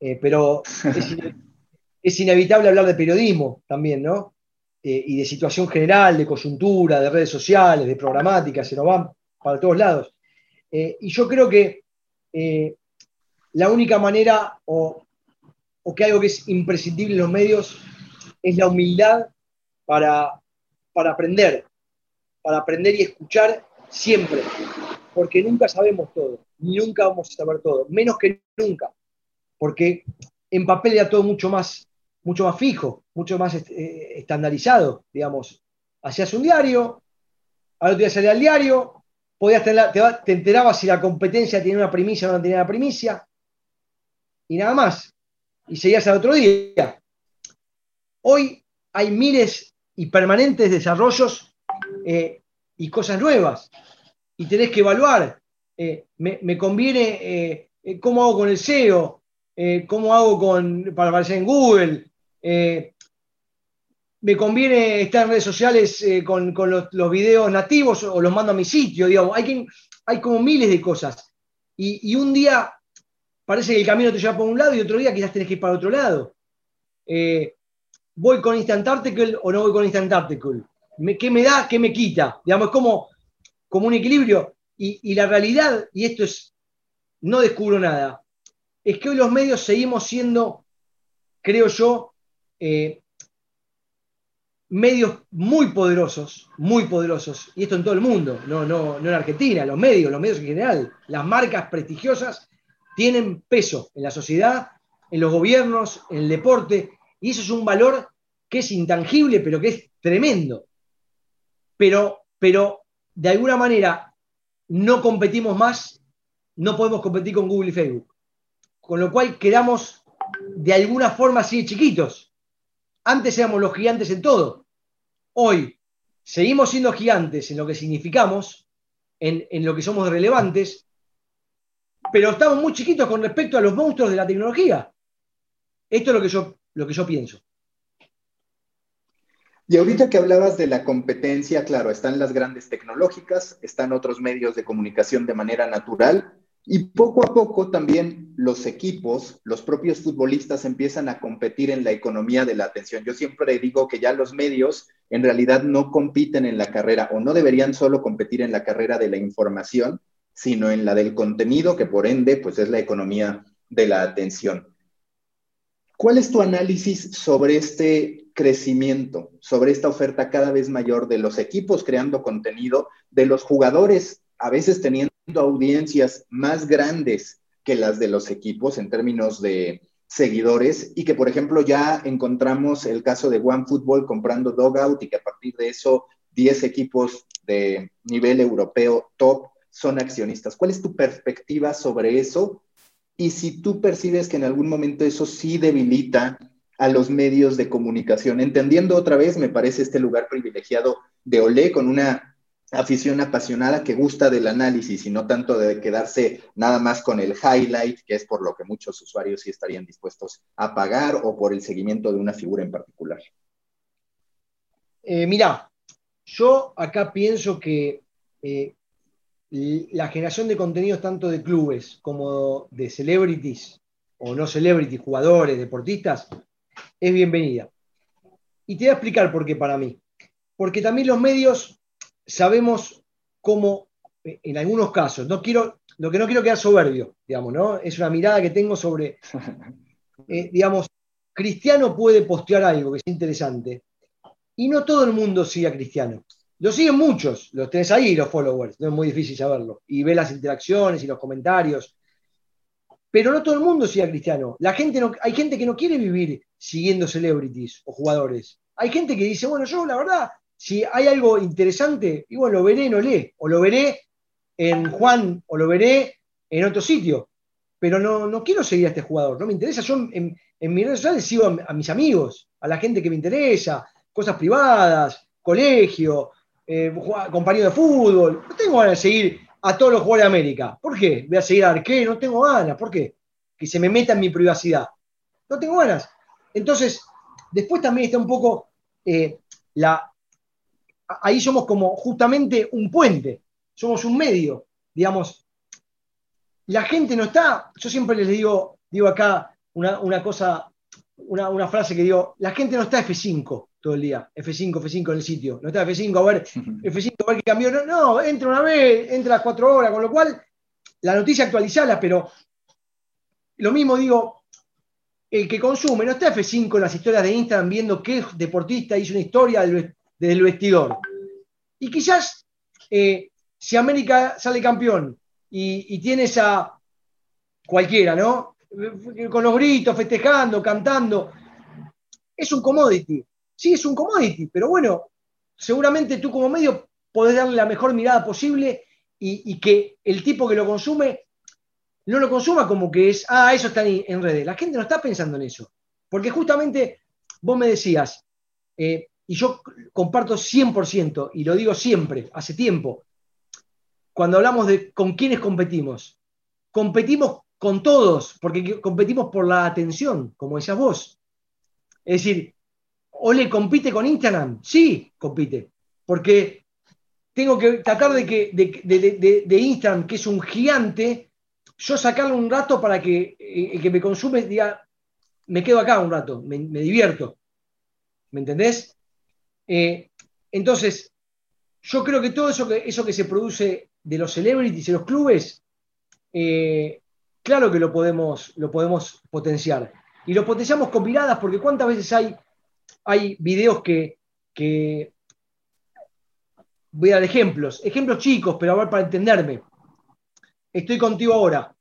Eh, pero es, inevitable hablar de periodismo también, ¿no? Eh, y de situación general, de coyuntura, de redes sociales, de programática, se nos van para todos lados. Eh, y yo creo que la única manera, o, que algo que es imprescindible en los medios, es la humildad para, para aprender, para aprender y escuchar siempre, porque nunca sabemos todo, nunca vamos a saber todo, menos que nunca porque en papel era todo mucho más, mucho más fijo, mucho más eh, estandarizado, digamos. Hacías un diario, al otro día salía al diario, podías tener, te, enterabas si la competencia tenía una primicia o no tenía una primicia, y nada más. Y seguías al otro día. Hoy hay miles y permanentes desarrollos eh, y cosas nuevas, y tenés que evaluar. Eh, me, conviene, ¿cómo hago con el SEO? Eh, ¿cómo hago con, para aparecer en Google? Eh, ¿Me conviene estar en redes sociales eh, con, los, videos nativos o los mando a mi sitio? Digamos, hay, hay como miles de cosas. Y, un día parece que el camino te lleva por un lado y otro día quizás tenés que ir para otro lado. ¿Voy con Instant Article o no voy con Instant Article? ¿Qué me da? ¿Qué me quita? Digamos, es como, como un equilibrio. Y, y la realidad, y esto es, no descubro nada, es que hoy los medios seguimos siendo, creo yo, eh, medios muy poderosos, muy poderosos, y esto en todo el mundo, no, no, no en Argentina, los medios, los medios en general, las marcas prestigiosas tienen peso en la sociedad, en los gobiernos, en el deporte, y eso es un valor que es intangible, pero que es tremendo. Pero, pero de alguna manera no competimos más, no podemos competir con Google y Facebook. Con lo cual quedamos de alguna forma así chiquitos. Antes éramos los gigantes en todo. Hoy seguimos siendo gigantes en lo que significamos, en, en lo que somos relevantes, pero estamos muy chiquitos con respecto a los monstruos de la tecnología. Esto es lo que yo, lo que yo pienso.
Y ahorita que hablabas de la competencia, claro, están las grandes tecnológicas, están otros medios de comunicación de manera natural y poco a poco también los equipos, los propios futbolistas empiezan a competir en la economía de la atención. Yo siempre digo que ya los medios en realidad no compiten en la carrera o no deberían solo competir en la carrera de la información, sino en la del contenido, que por ende pues es la economía de la atención. ¿Cuál es tu análisis sobre este crecimiento, sobre esta oferta cada vez mayor de los equipos creando contenido, de los jugadores a veces teniendo audiencias más grandes que las de los equipos en términos de seguidores y que, por ejemplo, ya encontramos el caso de OneFootball comprando Dogout y que a partir de eso 10 equipos de nivel europeo top son accionistas. ¿Cuál es tu perspectiva sobre eso y si tú percibes que en algún momento eso sí debilita a los medios de comunicación, entendiendo otra vez, me parece este lugar privilegiado de Olé con una afición apasionada que gusta del análisis y no tanto de quedarse nada más con el highlight, que es por lo que muchos usuarios sí estarían dispuestos a pagar o por el seguimiento de una figura en particular.
Eh, mira, yo acá pienso que eh, la generación de contenidos tanto de clubes como de celebrities o no celebrities, jugadores, deportistas, es bienvenida. Y te voy a explicar por qué para mí. Porque también los medios sabemos cómo, en algunos casos, no quiero, lo que no quiero quedar soberbio, digamos, ¿no? Es una mirada que tengo sobre, eh, digamos, Cristiano puede postear algo que es interesante y no todo el mundo sigue a Cristiano. Lo siguen muchos, los tenés ahí, los followers, no es muy difícil saberlo. Y ve las interacciones y los comentarios. Pero no todo el mundo sigue a Cristiano. La gente no, hay gente que no quiere vivir siguiendo celebrities o jugadores. Hay gente que dice, bueno, yo la verdad, si hay algo interesante, y bueno, lo veré en Olé, o lo veré en Juan, o lo veré en otro sitio. Pero no, no quiero seguir a este jugador, no me interesa. Yo en, mis redes sociales sigo a mis amigos, a la gente que me interesa, cosas privadas, colegio, eh, compañero de fútbol. No tengo ganas de seguir a todos los jugadores de América. ¿Por qué? Voy a seguir a Arqué, no tengo ganas. ¿Por qué? Que se me meta en mi privacidad. No tengo ganas. Entonces, después también está un poco eh, la. Ahí somos como justamente un puente, somos un medio, digamos. La gente no está, yo siempre les digo, digo acá una, cosa, una, una frase que digo, la gente no está F5, todo el día. F5, F5 en el sitio. No está F5, a ver, F5, a ver qué cambió. No, no, entra una vez, entra las cuatro horas, con lo cual la noticia actualizala, pero lo mismo digo, el que consume no está F5 en las historias de Instagram viendo qué deportista hizo una historia desde el vestidor. Y quizás eh, si América sale campeón y, y tienes a cualquiera, ¿no? Con los gritos, festejando, cantando, es un commodity sí es un commodity, pero bueno, seguramente tú como medio podés darle la mejor mirada posible y, que el tipo que lo consume no lo consuma como que es, ah, eso está en, redes. La gente no está pensando en eso. Porque justamente vos me decías, eh, y yo comparto 100%, y lo digo siempre, hace tiempo, cuando hablamos de con quiénes competimos, competimos con todos, porque competimos por la atención, como decías vos. Es decir, ¿Ole compite con Instagram? Sí, compite. Porque tengo que tratar de que de, Instagram, que es un gigante, yo sacarle un rato para que el que me consume diga, me quedo acá un rato, me, divierto. ¿Me entendés? Eh, entonces, yo creo que todo eso que, eso que se produce de los celebrities y los clubes, eh, claro que lo podemos, lo podemos potenciar. Y lo potenciamos con miradas, porque cuántas veces hay hay videos que, que voy a dar ejemplos, ejemplos chicos, pero a ver para entenderme. Estoy contigo ahora.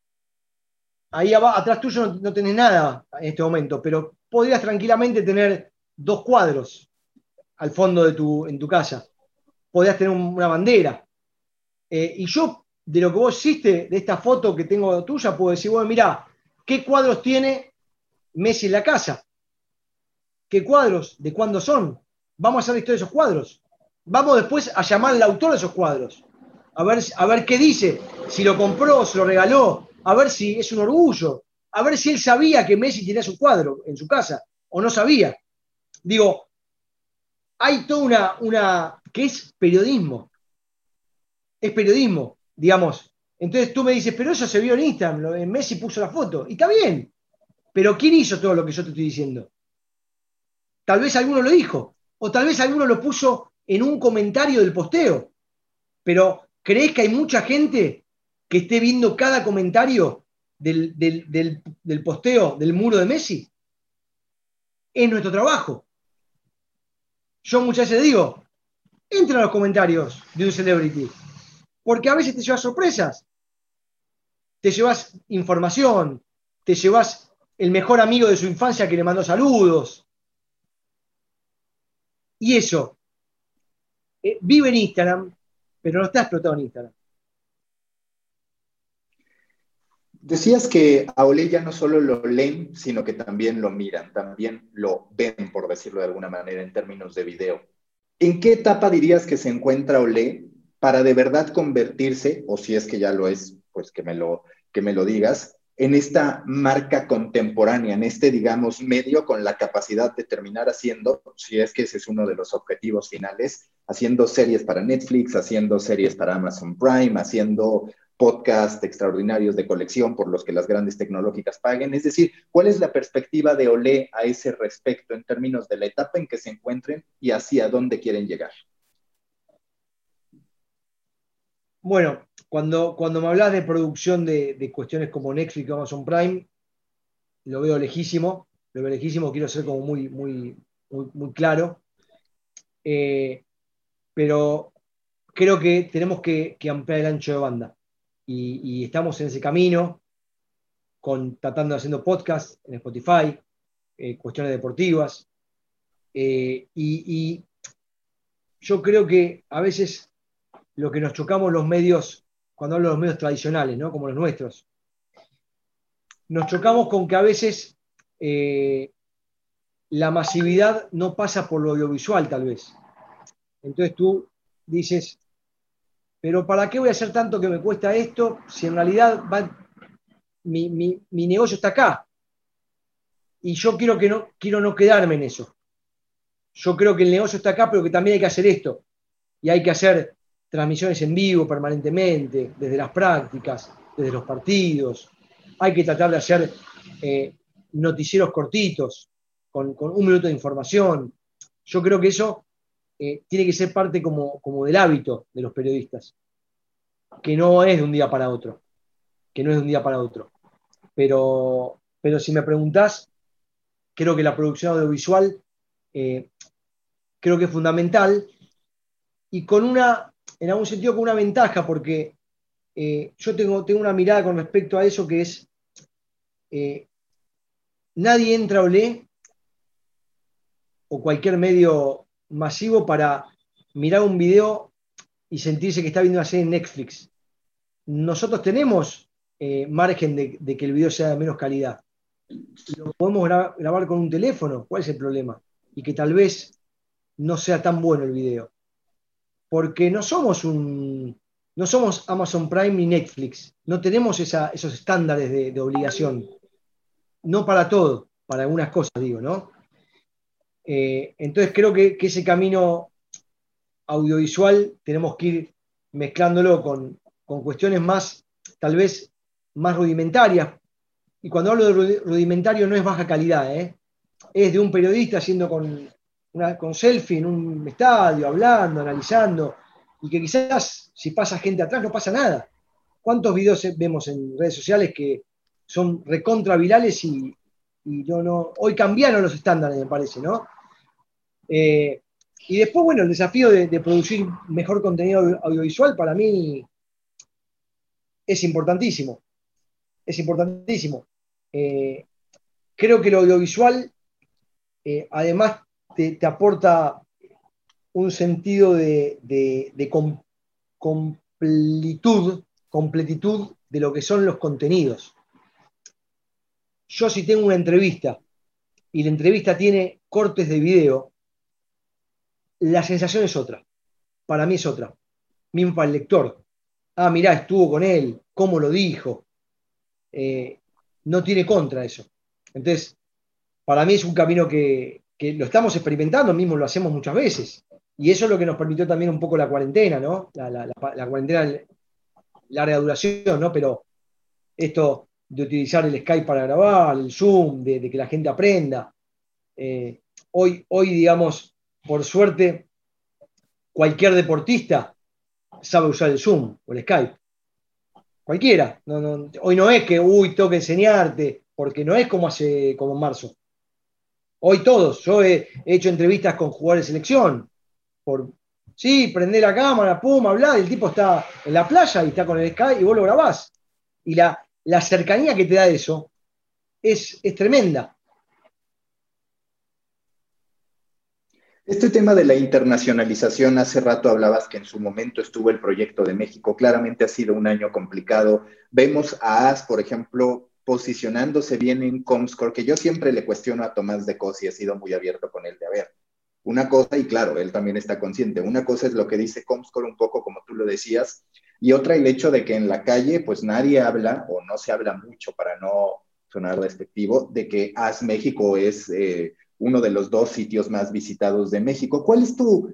Ahí atrás tuyo no, no tenés nada en este momento, pero podrías tranquilamente tener dos cuadros al fondo de tu, en tu casa. Podrías tener una bandera. Eh, y yo, de lo que vos hiciste, de esta foto que tengo tuya, puedo decir, bueno, mira, ¿qué cuadros tiene Messi en la casa? ¿Qué cuadros? ¿De cuándo son? Vamos a hacer la historia de esos cuadros. Vamos después a llamar al autor de esos cuadros. A ver, a ver qué dice, si lo compró, se lo regaló, a ver si es un orgullo, a ver si él sabía que Messi tenía su cuadro en su casa o no sabía. Digo, hay toda una, una que es periodismo. Es periodismo, digamos. Entonces tú me dices, pero eso se vio en Instagram, Messi puso la foto, y está bien. Pero ¿quién hizo todo lo que yo te estoy diciendo? Tal vez alguno lo dijo, o tal vez alguno lo puso en un comentario del posteo. Pero ¿crees que hay mucha gente que esté viendo cada comentario del, del posteo del muro de Messi? Es nuestro trabajo. Yo muchas veces digo, entra a los comentarios de un celebrity, porque a veces te llevas sorpresas, te llevas información, te llevas el mejor amigo de su infancia que le mandó saludos. Y eso, eh, vive en Instagram, pero no está explotado en Instagram.
Decías que a Ole ya no solo lo leen, sino que también lo miran, también lo ven, por decirlo de alguna manera, en términos de video. ¿En qué etapa dirías que se encuentra Ole para de verdad convertirse, o si es que ya lo es, pues que me lo, que me lo digas, en esta marca contemporánea, en este, digamos, medio con la capacidad de terminar haciendo, si es que ese es uno de los objetivos finales, haciendo series para Netflix, haciendo series para Amazon Prime, haciendo podcast extraordinarios de colección por los que las grandes tecnológicas paguen. Es decir, ¿cuál es la perspectiva de Olé a ese respecto en términos de la etapa en que se encuentren y hacia dónde quieren llegar?
Bueno, cuando, cuando me hablas de producción de, cuestiones como Netflix o Amazon Prime, lo veo lejísimo, lo veo lejísimo, quiero ser como muy, muy, muy, claro. Eh, pero creo que tenemos que ampliar el ancho de banda y, estamos en ese camino, con, tratando de haciendo podcast en Spotify, eh, cuestiones deportivas. Eh, y, yo creo que a veces lo que nos chocamos los medios, cuando hablo de los medios tradicionales, ¿no? como los nuestros, nos chocamos con que a veces eh, la masividad no pasa por lo audiovisual, tal vez. Entonces tú dices, pero ¿para qué voy a hacer tanto que me cuesta esto si en realidad mi, negocio está acá? Y yo quiero, que no, quiero no quedarme en eso. Yo creo que el negocio está acá, pero que también hay que hacer esto. Y hay que hacer transmisiones en vivo permanentemente, desde las prácticas, desde los partidos. Hay que tratar de hacer eh, noticieros cortitos, con, un minuto de información. Yo creo que eso eh, tiene que ser parte como, del hábito de los periodistas, que no es de un día para otro, que no es de un día para otro. Pero, pero si me preguntás, creo que la producción audiovisual eh, creo que es fundamental y con una, en algún sentido, con una ventaja, porque eh, yo tengo, tengo una mirada con respecto a eso que es, nadie entra o lee, o cualquier medio masivo para mirar un video y sentirse que está viendo una serie en Netflix. Nosotros tenemos eh, margen de, que el video sea de menos calidad. Lo podemos grabar con un teléfono, ¿cuál es el problema? Y que tal vez no sea tan bueno el video. Porque no somos un. No somos Amazon Prime ni Netflix. No tenemos esos estándares de, obligación. No para todo, para algunas cosas, digo, ¿no? Eh, entonces creo que, ese camino audiovisual tenemos que ir mezclándolo con, cuestiones más, tal vez, más rudimentarias. Y cuando hablo de rudimentario no es baja calidad, ¿eh? es de un periodista haciendo con, una, con selfie en un estadio, hablando, analizando, y que quizás si pasa gente atrás no pasa nada. ¿Cuántos videos vemos en redes sociales que son recontra virales y, y no, no, hoy cambiaron los estándares, me parece, ¿no? Eh, y después, bueno, el desafío de, producir mejor contenido audiovisual para mí es importantísimo. Es importantísimo. Eh, creo que el audiovisual, eh, además, te, aporta un sentido de, completitud, de lo que son los contenidos. Yo si tengo una entrevista y la entrevista tiene cortes de video, la sensación es otra. Para mí es otra. Mismo para el lector. Ah, mirá, estuvo con él, cómo lo dijo. Eh, no tiene contra eso. Entonces, para mí es un camino que, lo estamos experimentando, mismo lo hacemos muchas veces. Y eso es lo que nos permitió también un poco la cuarentena, ¿no? La, la, cuarentena, larga duración, ¿no? Pero esto de utilizar el Skype para grabar, el Zoom, de, que la gente aprenda. Eh, hoy, hoy, digamos, por suerte, cualquier deportista sabe usar el Zoom o el Skype. Cualquiera. hoy no es que, uy, tengo que enseñarte, porque no es como hace, como en marzo. Hoy todos. Yo he, hecho entrevistas con jugadores de selección. Por, sí, prende la cámara, pum, habla, el tipo está en la playa y está con el Skype y vos lo grabás. Y la, la cercanía que te da eso es, es tremenda.
Este tema de la internacionalización, hace rato hablabas que en su momento estuvo el proyecto de México, claramente ha sido un año complicado. Vemos a AS, por ejemplo, posicionándose bien en Comscore, que yo siempre le cuestiono a Tomás de Cos y he sido muy abierto con él de, a ver, una cosa, y claro, él también está consciente, una cosa es lo que dice Comscore un poco como tú lo decías, y otra el hecho de que en la calle pues nadie habla o no se habla mucho para no sonar despectivo, de que AS México es... Eh, uno de los dos sitios más visitados de México. ¿Cuál es tu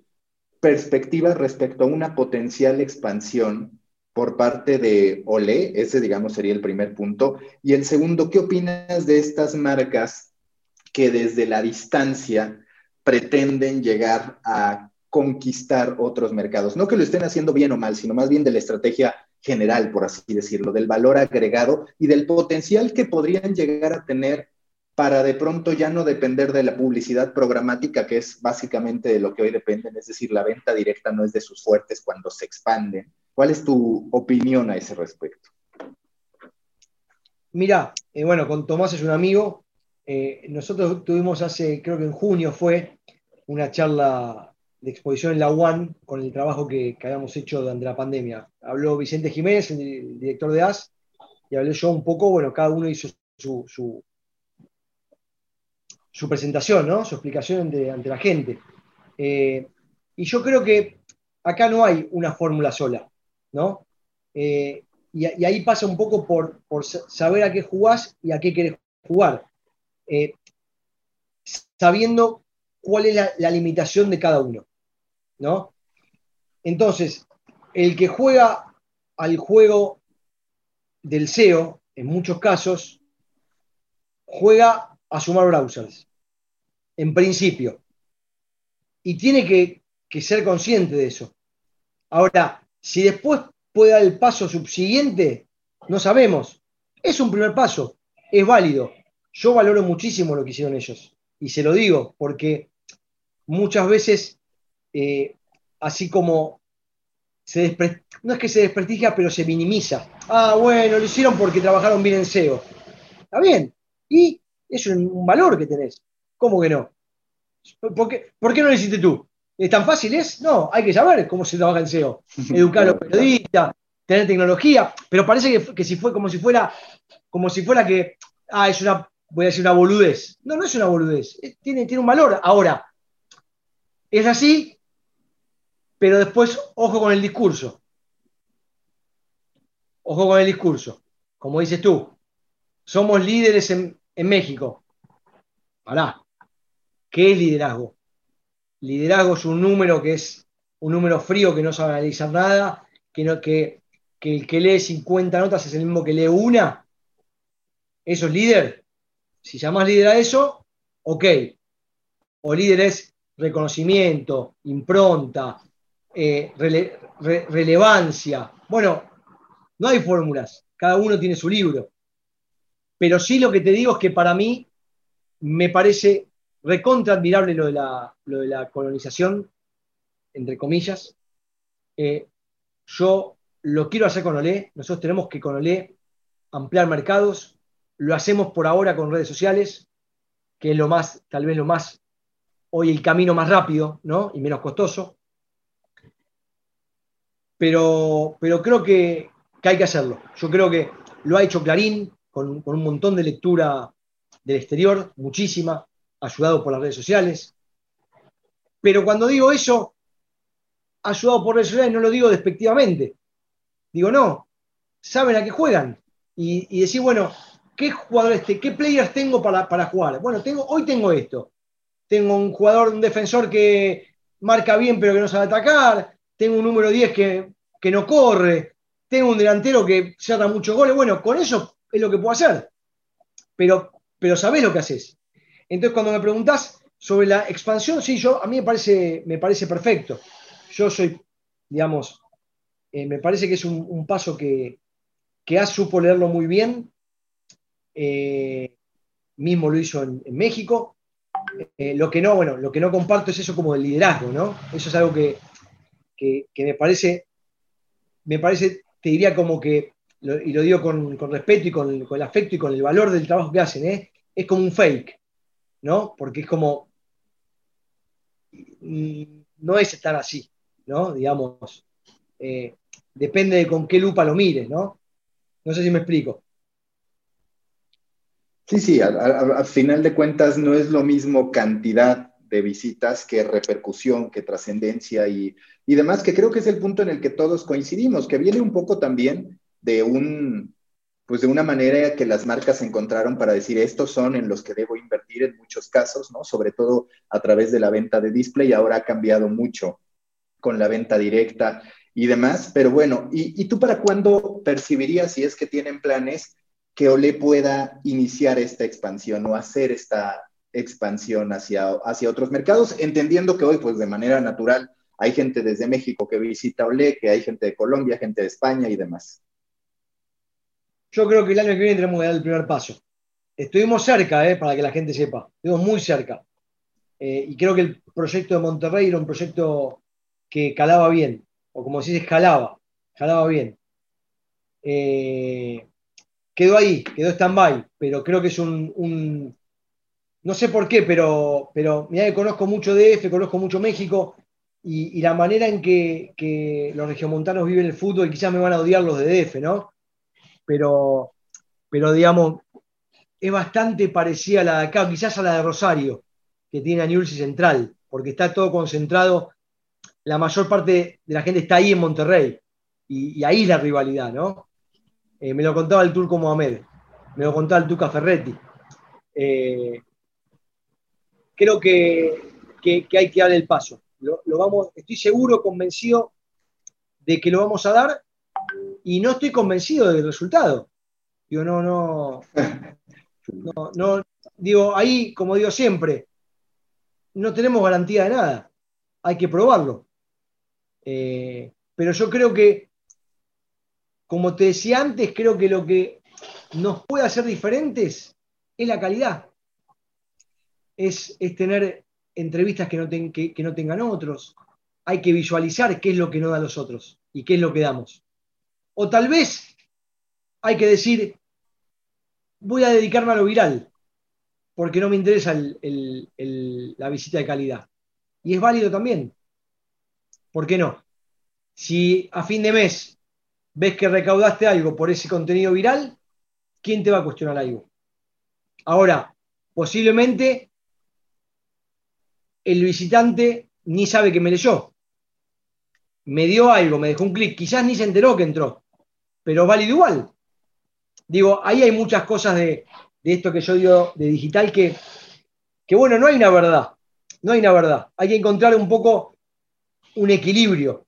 perspectiva respecto a una potencial expansión por parte de Olé? Ese, digamos, sería el primer punto. Y el segundo, ¿qué opinas de estas marcas que desde la distancia pretenden llegar a conquistar otros mercados? No que lo estén haciendo bien o mal, sino más bien de la estrategia general, por así decirlo, del valor agregado y del potencial que podrían llegar a tener para de pronto ya no depender de la publicidad programática, que es básicamente de lo que hoy dependen, es decir, la venta directa no es de sus fuertes cuando se expanden. ¿Cuál es tu opinión a ese respecto?
Mira, eh, bueno, con Tomás es un amigo. Eh, nosotros tuvimos hace, creo que en junio fue, una charla de exposición en la UAN con el trabajo que, habíamos hecho durante la pandemia. Habló Vicente Jiménez, el, director de AS, y hablé yo un poco, bueno, cada uno hizo su presentación, ¿no? su explicación ante, la gente. Eh, y yo creo que acá no hay una fórmula sola, Eh, y, ahí pasa un poco por, saber a qué jugás y a qué querés jugar. Eh, sabiendo cuál es la, limitación de cada uno, ¿no? Entonces, el que juega al juego del SEO, en muchos casos, juega a sumar browsers en principio. Y tiene que, ser consciente de eso. Ahora, si después puede dar el paso subsiguiente, no sabemos. Es un primer paso, es válido. Yo valoro muchísimo lo que hicieron ellos. Y se lo digo, porque muchas veces, eh, así como se no es que se desprestigia, pero se minimiza. Ah, bueno, lo hicieron porque trabajaron bien en SEO. Está bien. Y es un valor que tenés. ¿Cómo que no? ¿Por qué, no lo hiciste tú? ¿Es tan fácil es? No, hay que saber cómo se trabaja en SEO. Educar a los periodistas, tener tecnología, pero parece que, si fue como si fuera, como si fuera que, ah, es una, voy a decir una boludez. No, no es una boludez, tiene, tiene un valor. Ahora, es así, pero después, ojo con el discurso. Ojo con el discurso. Como dices tú, somos líderes en, en México. Pará, ¿Qué es liderazgo? Liderazgo es un número que es un número frío que no sabe analizar nada, que, no, que, el que lee 50 notas es el mismo que lee una. Eso es líder. Si llamas líder a eso, ok. O líder es reconocimiento, impronta, eh, relevancia. Bueno, no hay fórmulas, cada uno tiene su libro. Pero sí lo que te digo es que para mí me parece recontra admirable lo de, la, colonización entre comillas. Eh, yo lo quiero hacer con Olé, nosotros tenemos que con Olé ampliar mercados, lo hacemos por ahora con redes sociales, que es lo más, tal vez lo más, hoy el camino más rápido, ¿no? Y menos costoso. Pero, pero creo que, hay que hacerlo. Yo creo que lo ha hecho Clarín con un montón de lectura del exterior, muchísima, ayudado por las redes sociales. Pero cuando digo eso, ayudado por redes sociales, no lo digo despectivamente. Digo, no, saben a qué juegan. Y, decir, bueno, ¿qué jugadores, qué players tengo para, para, jugar? Bueno, tengo, hoy tengo esto. Tengo un jugador, un defensor que marca bien pero que no sabe atacar. Tengo un número 10 que, que no corre. Tengo un delantero que cierra muchos goles. Bueno, con eso es lo que puedo hacer. Pero, pero sabés lo que haces. Entonces, cuando me preguntás sobre la expansión, sí, yo, a mí me parece, me parece perfecto. Yo soy, digamos, eh, me parece que es un, paso que, que supo leerlo muy bien. Eh, mismo lo hizo en, México. Eh, lo que no, bueno, lo que no comparto es eso como del liderazgo, ¿no? Eso es algo que, me parece, me parece, te diría como que, y lo digo con, respeto y con, con, el afecto y con el valor del trabajo que hacen, ¿eh? es como un fake. ¿No? Porque es como, mm, no es estar así, ¿no? Digamos, eh, depende de con qué lupa lo mires, ¿no? No sé si me explico.
Sí, sí, al final de cuentas no es lo mismo cantidad de visitas que repercusión, que trascendencia y, y demás, que creo que es el punto en el que todos coincidimos, que viene un poco también de un, pues de una manera que las marcas encontraron para decir estos son en los que debo invertir en muchos casos, ¿no? Sobre todo a través de la venta de display, ahora ha cambiado mucho con la venta directa y demás, pero bueno, ¿y, tú para cuándo percibirías, si es que tienen planes, que Olé pueda iniciar esta expansión o hacer esta expansión hacia, hacia otros mercados, entendiendo que hoy, pues de manera natural, hay gente desde México que visita Olé, que hay gente de Colombia, gente de España y demás.
Yo creo que el año que viene tenemos que dar el primer paso. Estuvimos cerca, eh, para que la gente sepa. Estuvimos muy cerca. Eh, y creo que el proyecto de Monterrey era un proyecto que calaba bien. O como se dice, jalaba. Jalaba bien. Eh, quedó ahí, quedó stand-by. Pero creo que es un, no sé por qué, pero, pero que conozco mucho DF, conozco mucho México, y, la manera en que, los regiomontanos viven el fútbol, quizás me van a odiar los de DF, ¿no? Pero, pero digamos, es bastante parecida a la de acá, quizás a la de Rosario, que tiene a Newell's Central, porque está todo concentrado, la mayor parte de la gente está ahí en Monterrey, y, ahí es la rivalidad, ¿no? Eh, me lo contaba el turco Mohamed, me lo contaba el Tuca Ferretti. Eh, creo que, hay que dar el paso. Lo, vamos, estoy seguro, convencido de que lo vamos a dar y no estoy convencido del resultado. Digo, no, no, no, digo, ahí, como digo siempre, no tenemos garantía de nada, hay que probarlo. Eh, pero yo creo que, como te decía antes, creo que lo que nos puede hacer diferentes es la calidad. Es, tener entrevistas que no, que no tengan otros. Hay que visualizar qué es lo que no dan los otros y qué es lo que damos. O tal vez hay que decir, voy a dedicarme a lo viral, porque no me interesa la visita de calidad. Y es válido también. ¿Por qué no? Si a fin de mes ves que recaudaste algo por ese contenido viral, ¿quién te va a cuestionar algo? Ahora, posiblemente el visitante ni sabe que me leyó. Me dio algo, me dejó un clic, quizás ni se enteró que entró pero válido igual. Digo, ahí hay muchas cosas de, esto que yo digo de digital que, que, bueno, no hay una verdad, no hay una verdad. Hay que encontrar un poco un equilibrio.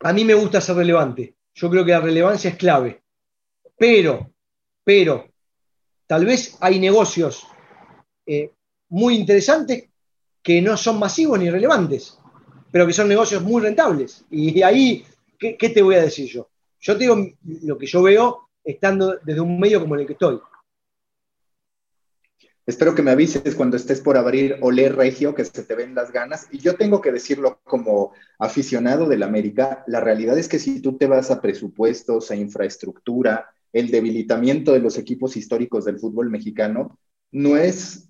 A mí me gusta ser relevante. Yo creo que la relevancia es clave. Pero, pero, tal vez hay negocios eh, muy interesantes que no son masivos ni relevantes, pero que son negocios muy rentables. Y ahí, ¿qué, qué te voy a decir yo? Yo digo lo que yo veo estando desde un medio como el que estoy.
Espero que me avises cuando estés por abrir Olé Regio, que se te ven las ganas. Y yo tengo que decirlo como aficionado del América, la realidad es que si tú te vas a presupuestos, a infraestructura, el debilitamiento de los equipos históricos del fútbol mexicano, no es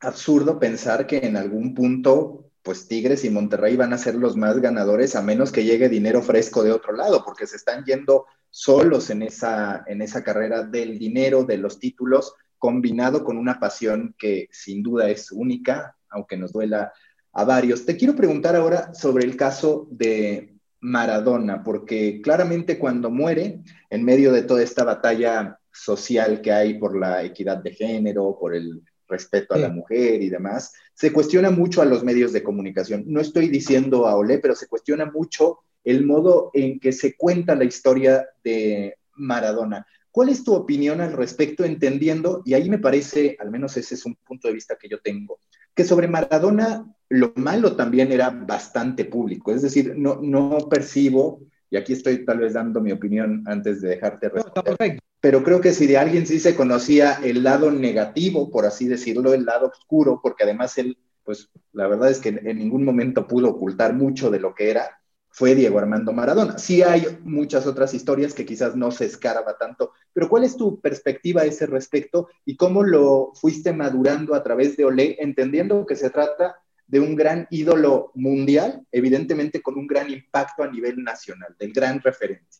absurdo pensar que en algún punto, pues Tigres y Monterrey van a ser los más ganadores a menos que llegue dinero fresco de otro lado, porque se están yendo solos en esa, en esa carrera del dinero, de los títulos combinado con una pasión que sin duda es única, aunque nos duela a varios. Te quiero preguntar ahora sobre el caso de Maradona, porque claramente cuando muere, en medio de toda esta batalla social que hay por la equidad de género, por el respeto a la mujer y demás, se cuestiona mucho a los medios de comunicación. No estoy diciendo a Olé, pero se cuestiona mucho el modo en que se cuenta la historia de Maradona. ¿Cuál es tu opinión al respecto, entendiendo, y ahí me parece, al menos ese es un punto de vista que yo tengo, que sobre Maradona lo malo también era bastante público, es decir, no, no percibo, y aquí estoy tal vez dando mi opinión antes de dejarte responder, pero creo que si de alguien sí se conocía el lado negativo, por así decirlo, el lado oscuro, porque además él, pues la verdad es que en ningún momento pudo ocultar mucho de lo que era, fue Diego Armando Maradona. Sí hay muchas otras historias que quizás no se escaraba tanto, pero ¿cuál es tu perspectiva a ese respecto y cómo lo fuiste madurando a través de Olé, entendiendo que se trata de un gran ídolo mundial, evidentemente con un gran impacto a nivel nacional, del gran referente?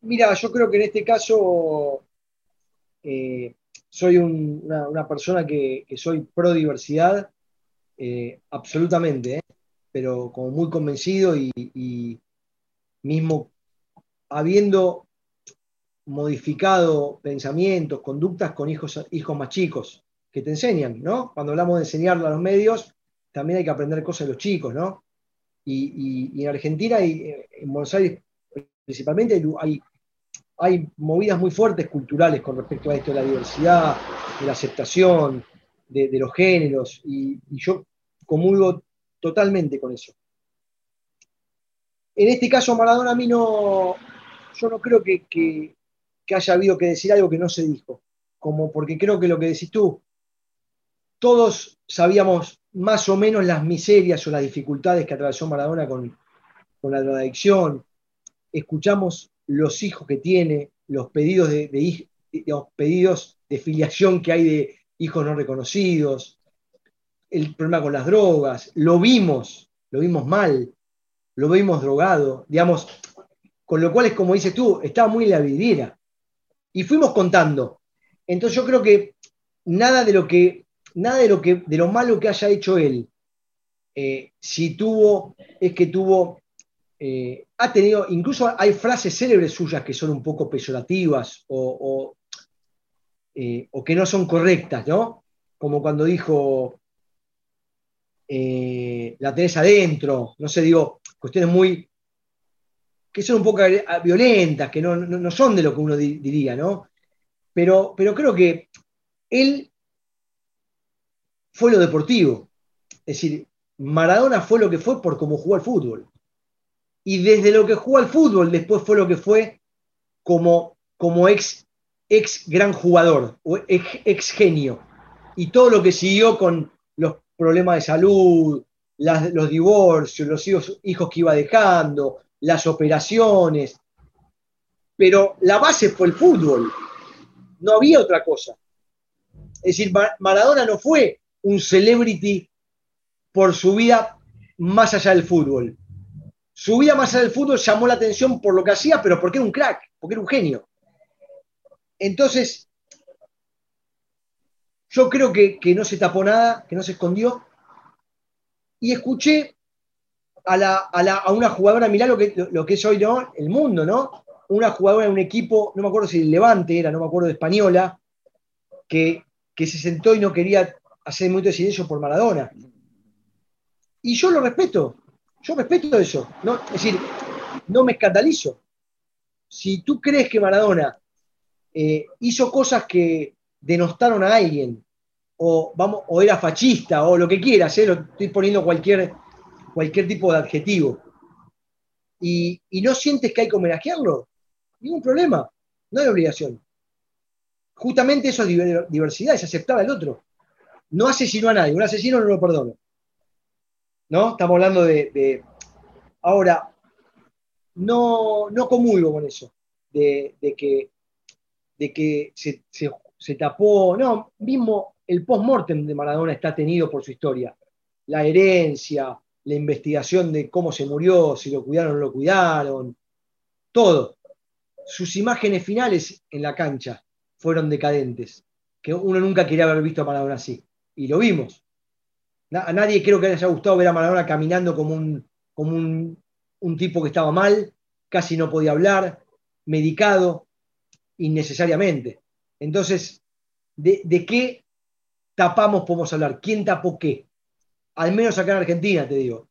Mira, yo creo que en este caso eh, soy una, persona que, soy pro diversidad, eh, absolutamente. ¿eh? pero como muy convencido y, mismo habiendo modificado pensamientos, conductas con hijos, hijos más chicos, que te enseñan, ¿no? Cuando hablamos de enseñarle a los medios, también hay que aprender cosas de los chicos, ¿no? Y, en Argentina y en Buenos Aires principalmente hay, hay movidas muy fuertes culturales con respecto a esto de la diversidad, de la aceptación, de, los géneros, y, yo comulgo totalmente con eso. En este caso, Maradona a mí no, yo no creo que, que, haya habido que decir algo que no se dijo, como porque creo que lo que decís tú, todos sabíamos más o menos las miserias o las dificultades que atravesó Maradona con, con la drogadicción, escuchamos los hijos que tiene, los pedidos de, pedidos de filiación que hay de hijos no reconocidos, el problema con las drogas, lo vimos, lo vimos mal, lo vimos drogado, digamos, con lo cual es como dices tú, estaba muy en la vidriera. Y fuimos contando. Entonces yo creo que nada de lo que, nada de lo que, de lo malo que haya hecho él, eh, si tuvo, es que tuvo, eh, ha tenido, incluso hay frases célebres suyas que son un poco peyorativas o, eh, que no son correctas, ¿no? Como cuando dijo, eh, la tenés adentro, no sé, digo, cuestiones muy, que son un poco violentas, que no, son de lo que uno diría, ¿no? Pero, pero creo que él fue lo deportivo. Es decir, Maradona fue lo que fue por cómo jugó al fútbol. Y desde lo que jugó al fútbol, después fue lo que fue como, como ex, ex gran jugador, o ex, genio. Y todo lo que siguió con los problemas de salud, los divorcios, los hijos, hijos que iba dejando, las operaciones. Pero la base fue el fútbol. No había otra cosa. Es decir, Maradona no fue un celebrity por su vida más allá del fútbol. Su vida más del fútbol llamó la atención por lo que hacía, pero porque era un crack, porque era un genio. Entonces, yo creo que, no se tapó nada, que no se escondió. Y escuché a, una jugadora, mirá lo que, lo, que es hoy ¿no? el mundo, ¿no? Una jugadora de un equipo, no me acuerdo si el Levante era, no me acuerdo de española, que, se sentó y no quería hacer mucho silencio por Maradona. Y yo lo respeto, yo respeto eso. ¿no? Es decir, no me escandalizo. Si tú crees que Maradona eh, hizo cosas que, denostaron a alguien, o, o era fascista, o lo que quieras, ¿eh? estoy poniendo cualquier, cualquier tipo de adjetivo, y, no sientes que hay que homenajearlo, ningún problema, no hay obligación. justamente eso es diversidad, es aceptar al otro. No asesinó a nadie, un asesino no lo perdono. ¿No? Estamos hablando de. Ahora, no, no comulgo con eso, de, que, de que se, se tapó. No, mismo el post-mortem de Maradona está tenido por su historia. La herencia, la investigación de cómo se murió, si lo cuidaron o no lo cuidaron, todo. Sus imágenes finales en la cancha fueron decadentes, que uno nunca quería haber visto a Maradona así. Y lo vimos. A nadie creo que le haya gustado ver a Maradona caminando como un, como un, tipo que estaba mal, casi no podía hablar, medicado innecesariamente. Entonces, ¿de, ¿de, qué tapamos podemos hablar? ¿Quién tapó qué? Al menos acá en Argentina, te digo.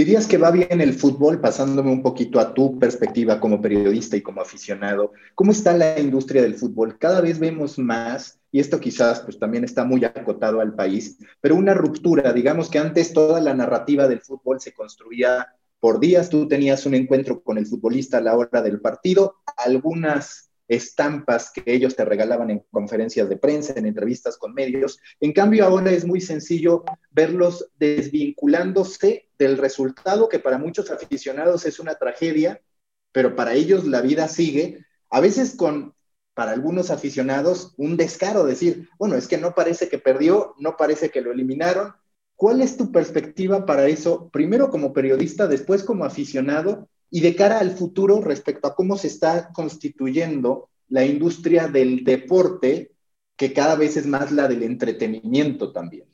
¿Dirías que va bien el fútbol, pasándome un poquito a tu perspectiva como periodista y como aficionado? ¿Cómo está la industria del fútbol? Cada vez vemos más, y esto quizás pues también está muy acotado al país, pero una ruptura, digamos que antes toda la narrativa del fútbol se construía por días, tú tenías un encuentro con el futbolista a la hora del partido, algunas estampas que ellos te regalaban en conferencias de prensa, en entrevistas con medios. En cambio, ahora es muy sencillo verlos desvinculándose del resultado que para muchos aficionados es una tragedia, pero para ellos la vida sigue, a veces con, para algunos aficionados, un descaro, decir, bueno, es que no parece que perdió, no parece que lo eliminaron. ¿Cuál es tu perspectiva para eso, primero como periodista, después como aficionado y de cara al futuro respecto a cómo se está constituyendo la industria del deporte, que cada vez es más la del entretenimiento también.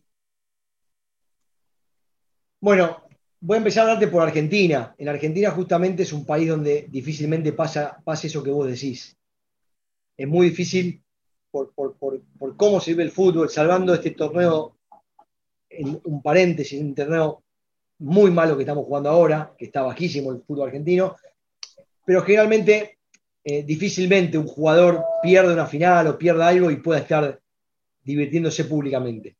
Bueno, voy a empezar a hablarte por Argentina. En Argentina justamente es un país donde difícilmente pasa, pasa eso que vos decís. Es muy difícil por, cómo se vive el fútbol, salvando este torneo, un paréntesis, un torneo muy malo que estamos jugando ahora, que está bajísimo el fútbol argentino, pero generalmente eh, difícilmente un jugador pierde una final o pierde algo y pueda estar divirtiéndose públicamente.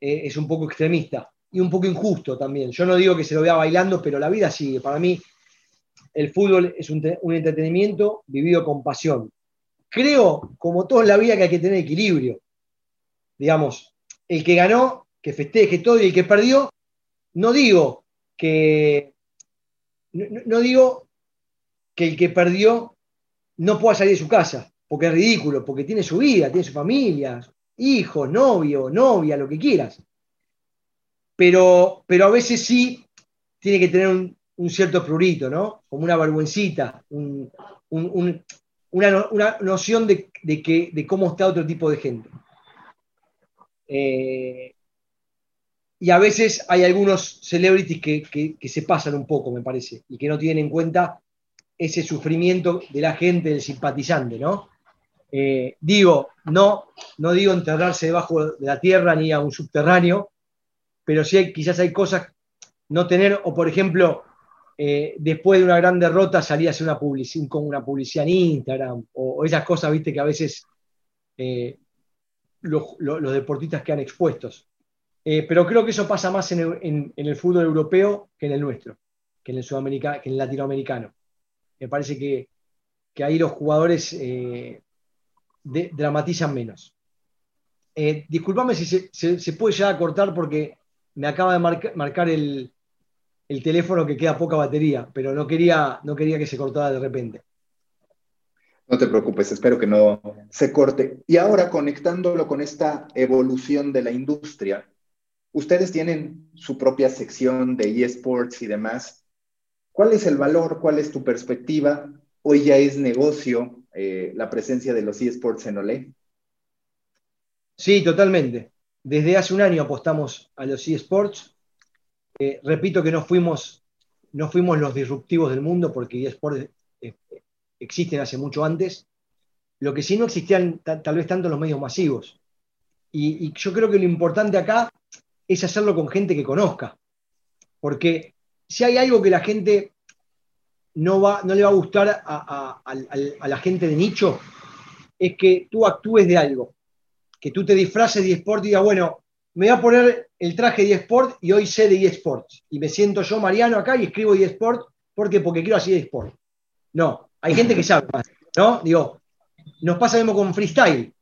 Eh, es un poco extremista y un poco injusto también. Yo no digo que se lo vea bailando, pero la vida sigue. Para mí, el fútbol es un, un entretenimiento vivido con pasión. Creo, como todo en la vida, que hay que tener equilibrio. Digamos, el que ganó, que festeje todo, y el que perdió, no digo que no, digo que el que perdió no pueda salir de su casa, porque es ridículo, porque tiene su vida, tiene su familia, hijos, novio, novia, lo que quieras. Pero, pero a veces sí tiene que tener un, cierto prurito, ¿no? Como una vergüencita, una, noción de, que, de cómo está otro tipo de gente. Eh, y a veces hay algunos celebrities que, se pasan un poco, me parece, y que no tienen en cuenta ese sufrimiento de la gente, del simpatizante, ¿no? Eh, digo, no, no digo enterrarse debajo de la tierra ni a un subterráneo, pero sí quizás hay cosas no tener, o por ejemplo, eh, después de una gran derrota salir a hacer una publicidad, con una publicidad en Instagram, o, esas cosas, viste, que a veces eh, los, los deportistas quedan expuestos. Eh, pero creo que eso pasa más en el, fútbol europeo que en el nuestro, que en el, sudamericano, que en el latinoamericano. Me parece que, ahí los jugadores eh, dramatizan menos. Eh, disculpame si se, puede ya cortar porque me acaba de marcar el, teléfono que queda poca batería, pero no quería que se cortara de repente.
No te preocupes, espero que no se corte. Y ahora conectándolo con esta evolución de la industria, Ustedes tienen su propia sección de eSports y demás. ¿Cuál es el valor? ¿Cuál es tu perspectiva? Hoy ya es negocio eh, la presencia de los eSports en Olé.
Sí, totalmente. Desde hace un año apostamos a los eSports. Eh, repito que no fuimos, no fuimos los disruptivos del mundo porque eSports eh, existen hace mucho antes. Lo que sí no existían tal vez tanto los medios masivos. y, yo creo que lo importante acá es hacerlo con gente que conozca. Porque si hay algo que la gente no, va, no le va a gustar a, la gente de nicho, es que tú actúes de algo. Que tú te disfraces de eSport y digas, bueno, me voy a poner el traje de eSport y hoy sé de eSports. Y me siento yo, Mariano, acá y escribo eSport porque, porque quiero así eSport. No, hay gente que sabe más. ¿No? Digo, nos pasa mismo con freestyle.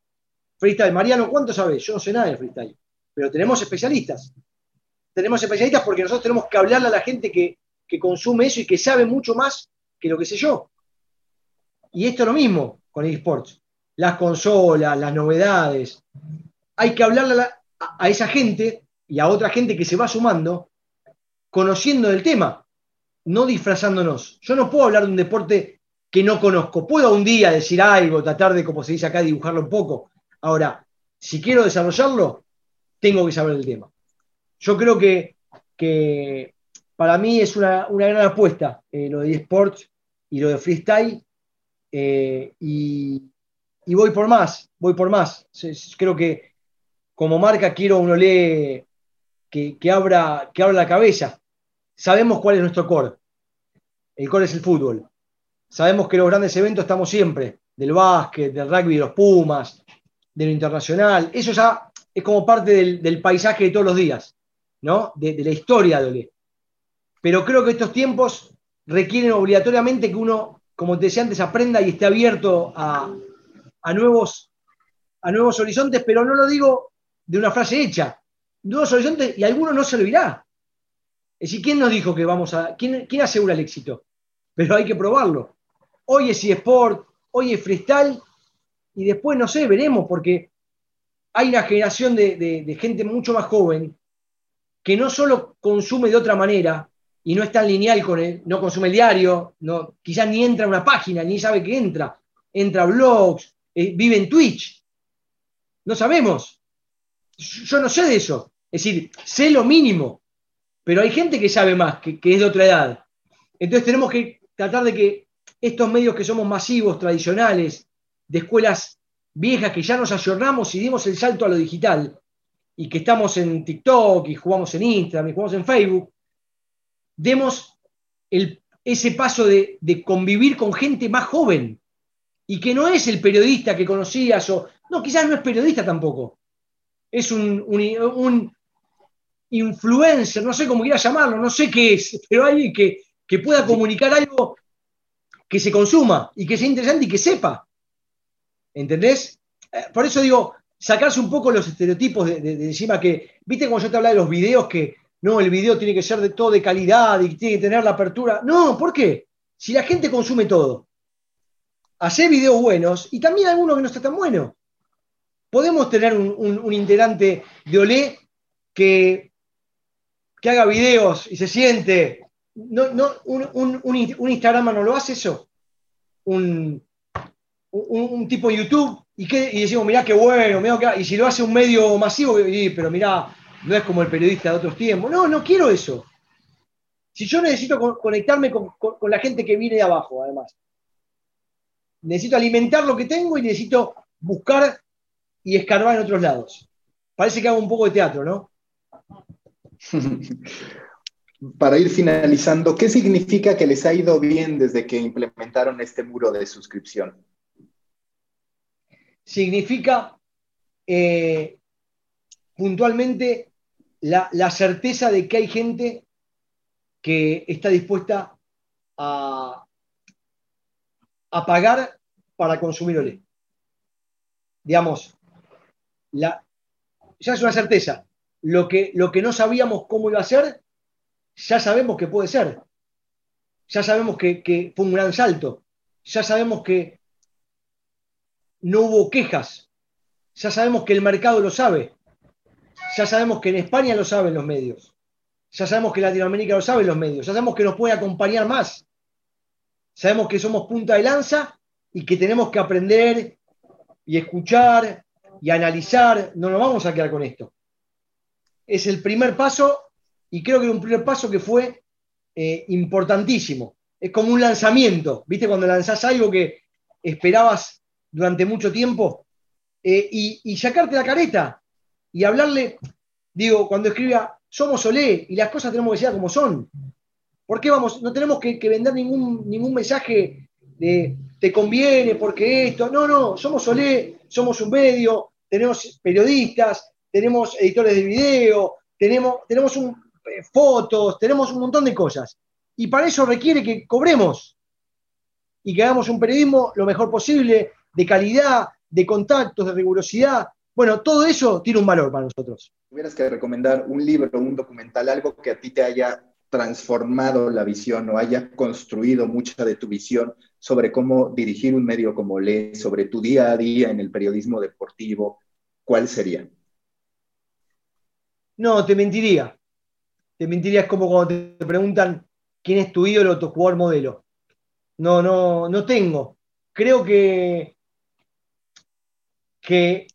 Freestyle, Mariano, ¿cuánto sabes? Yo no sé nada de freestyle, pero tenemos especialistas. Tenemos especialistas porque nosotros tenemos que hablarle a la gente que, que consume eso y que sabe mucho más que lo que sé yo. Y esto es lo mismo con eSports. Las consolas, las novedades. Hay que hablarle a, esa gente y a otra gente que se va sumando, conociendo del tema, no disfrazándonos. Yo no puedo hablar de un deporte que no conozco. Puedo un día decir algo, tratar de, como se dice acá, dibujarlo un poco. Ahora, si quiero desarrollarlo, tengo que saber del tema. Yo creo que, para mí es una, gran apuesta eh, lo de eSports y lo de freestyle. Eh, y, voy por más, voy por más. Creo que como marca quiero uno lee que, abra, que abra la cabeza. Sabemos cuál es nuestro core. El core es el fútbol. Sabemos que los grandes eventos estamos siempre, del básquet, del rugby, de los Pumas, de lo internacional. Eso ya es como parte del, paisaje de todos los días, ¿no? De, la historia de Olé. Pero creo que estos tiempos requieren obligatoriamente que uno como te decía antes, aprenda y esté abierto a, nuevos, a nuevos horizontes, pero no lo digo de una frase hecha. Nuevos horizontes y alguno no se lo irá. Es decir, ¿quién nos dijo que vamos a. ¿Quién, quién asegura el éxito? Pero hay que probarlo. Hoy es eSport, hoy es freestyle, y después no sé, veremos, porque hay una generación de, gente mucho más joven que no solo consume de otra manera, y no es tan lineal con él, no consume el diario, no, quizás ni entra a una página, ni sabe que entra, entra a blogs, eh, vive en Twitch. No sabemos. Yo no sé de eso. Es decir, sé lo mínimo, pero hay gente que sabe más, que es de otra edad. Entonces tenemos que tratar de que estos medios que somos masivos, tradicionales, de escuelas viejas que ya nos ayornamos y dimos el salto a lo digital, y que estamos en TikTok y jugamos en Instagram y jugamos en Facebook, demos ese paso de, convivir con gente más joven y que no es el periodista que conocías o, no, quizás no es periodista tampoco, es un, influencer, no sé cómo quieras llamarlo, no sé qué es, pero alguien que, pueda comunicar algo que se consuma y que sea interesante y que sepa. ¿Entendés? Eh, por eso digo, sacarse un poco los estereotipos de, encima que, viste cuando yo te hablaba de los videos que, no, el video tiene que ser de todo de calidad y tiene que tener la apertura. No, ¿por qué? Si la gente consume todo, hace videos buenos y también algunos que no está tan bueno. Podemos tener un, integrante de Olé que, que haga videos y se siente. No, no, un, un, Instagram no lo hace eso. Un, tipo de YouTube y, que, y decimos, mirá qué bueno, mirá y si lo hace un medio masivo, pero mirá, no es como el periodista de otros tiempos. No, no quiero eso. Si yo necesito conectarme con, la gente que viene de abajo, además. Necesito alimentar lo que tengo y necesito buscar y escarbar en otros lados. Parece que hago un poco de teatro, ¿no?
Para ir finalizando, ¿qué significa que les ha ido bien desde que implementaron este muro de suscripción?
Significa eh, puntualmente la, certeza de que hay gente que está dispuesta a, a pagar para consumir olé. Digamos, la, ya es una certeza. Lo que, lo que no sabíamos cómo iba a ser, ya sabemos que puede ser. Ya sabemos que, que fue un gran salto. Ya sabemos que no hubo quejas. Ya sabemos que el mercado lo sabe. Ya sabemos que en España lo saben los medios. Ya sabemos que Latinoamérica lo saben los medios. Ya sabemos que nos puede acompañar más. Sabemos que somos punta de lanza y que tenemos que aprender y escuchar y analizar. No nos vamos a quedar con esto. Es el primer paso y creo que era un primer paso que fue eh, importantísimo. Es como un lanzamiento. ¿Viste cuando lanzás algo que esperabas durante mucho tiempo? Eh, y, sacarte la careta y hablarle, digo, cuando escribía, somos Olé y las cosas tenemos que ser como son. ¿Por qué vamos? No tenemos que, vender ningún, ningún mensaje de te conviene porque esto. No, no, somos Olé, somos un medio, tenemos periodistas, tenemos editores de video, tenemos, tenemos eh, fotos, tenemos un montón de cosas. Y para eso requiere que cobremos. y que hagamos un periodismo lo mejor posible, de calidad, de contactos, de rigurosidad. Bueno, todo eso tiene un valor para nosotros.
Tuvieras que recomendar un libro, un documental, algo que a ti te haya transformado la visión o haya construido mucha de tu visión sobre cómo dirigir un medio como Le, sobre tu día a día en el periodismo deportivo, ¿cuál sería?
No, te mentiría. Te mentiría, es como cuando te preguntan quién es tu ídolo o tu jugador modelo. No, no, no tengo. Creo que, que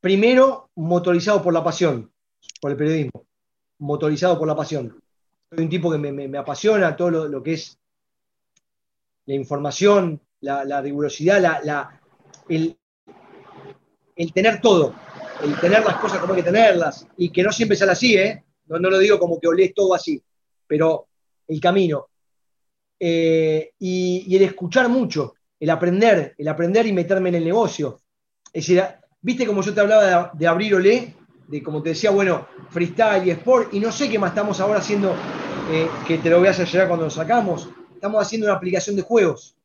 primero motorizado por la pasión, por el periodismo, motorizado por la pasión. Soy un tipo que me, apasiona todo lo, que es la información, la, rigurosidad, la, el, el tener todo, el tener las cosas como hay que tenerlas, y que no siempre sale así, ¿eh? No, lo digo como que olés todo así, pero el camino. Eh, y, el escuchar mucho, el aprender, el aprender y meterme en el negocio. Es decir, viste como yo te hablaba de, abrir olé, de como te decía, bueno, freestyle y sport, y no sé qué más estamos ahora haciendo, eh, que te lo voy a hacer llegar cuando lo sacamos. Estamos haciendo una aplicación de juegos,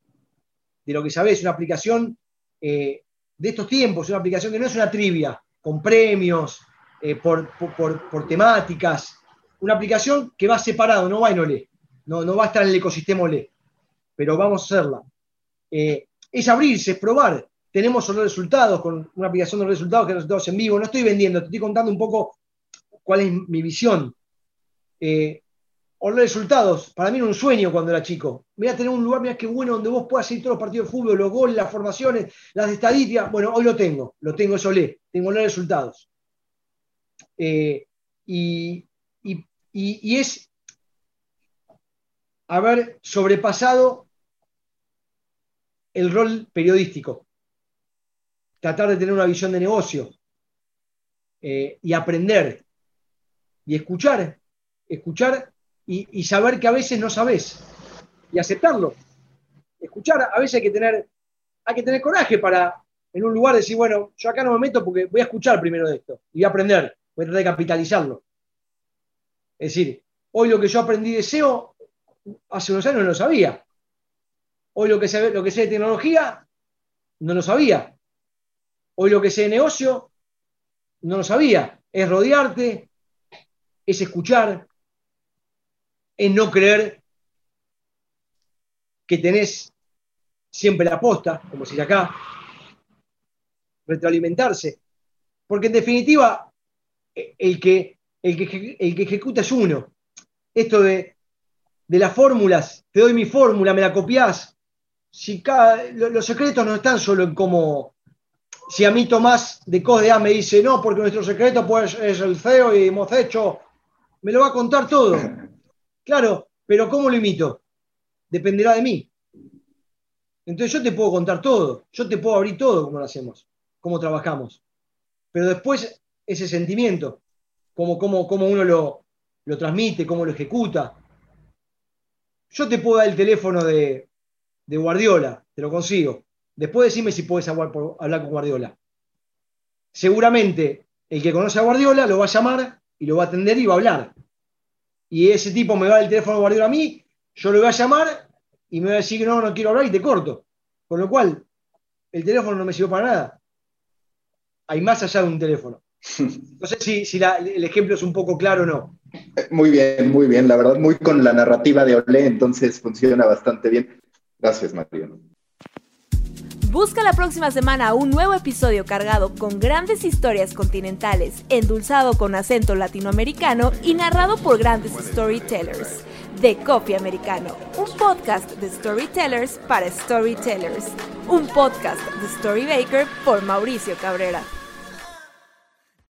de lo que sabés, una aplicación eh, de estos tiempos, una aplicación que no es una trivia, con premios, eh, por, temáticas, una aplicación que va separado, no va en OLE, no, no va a estar en el ecosistema OLE, pero vamos a hacerla. Eh, es abrirse, es probar. Tenemos los resultados, con una aplicación de resultados que resultados en vivo. No estoy vendiendo, te estoy contando un poco cuál es mi visión. Eh, los resultados, para mí era un sueño cuando era chico. A tener un lugar, mira qué bueno, donde vos puedas ir todos los partidos de fútbol, los goles, las formaciones, las estadísticas. Bueno, hoy lo tengo, lo tengo Solé, tengo los resultados. Eh, y, es haber sobrepasado el rol periodístico, tratar de tener una visión de negocio eh, y aprender y escuchar, escuchar y, saber que a veces no sabes y aceptarlo. Escuchar, a veces hay que tener, hay que tener coraje para en un lugar decir, bueno, yo acá no me meto porque voy a escuchar primero de esto y voy a aprender, voy a tratar de capitalizarlo. Es decir, hoy lo que yo aprendí de SEO, hace unos años no lo sabía. Hoy lo que sé, lo que sé de tecnología, no lo sabía. Hoy lo que sé de negocio, no lo sabía. Es rodearte, es escuchar, es no creer que tenés siempre la posta, como si acá, retroalimentarse. Porque en definitiva, el que, el que, el que ejecuta es uno. Esto de, de las fórmulas, te doy mi fórmula, me la copias. Si los secretos no están solo en cómo. Si a mí Tomás de CODEA me dice, no, porque nuestro secreto pues, es el CEO y hemos hecho, me lo va a contar todo. Claro, pero ¿cómo lo imito? Dependerá de mí. Entonces yo te puedo contar todo, yo te puedo abrir todo como lo hacemos, cómo trabajamos. Pero después ese sentimiento, cómo, cómo, uno lo, lo transmite, cómo lo ejecuta. Yo te puedo dar el teléfono de, de Guardiola, te lo consigo. Después decime si puedes hablar, hablar con Guardiola. Seguramente el que conoce a Guardiola lo va a llamar y lo va a atender y va a hablar y ese tipo me va el teléfono Guardiola a mí, yo le voy a llamar y me va a decir que no, no quiero hablar y te corto. Con lo cual, el teléfono no me sirve para nada. Hay más allá de un teléfono. No sé si, el ejemplo es un poco claro o no.
Muy bien, muy bien. La verdad, muy con la narrativa de Olé, entonces funciona bastante bien. Gracias, Mariano.
Busca la próxima semana un nuevo episodio cargado con grandes historias continentales, endulzado con acento latinoamericano y narrado por grandes storytellers. De Coffee Americano, un podcast de storytellers para storytellers. Un podcast de Storybaker por Mauricio Cabrera.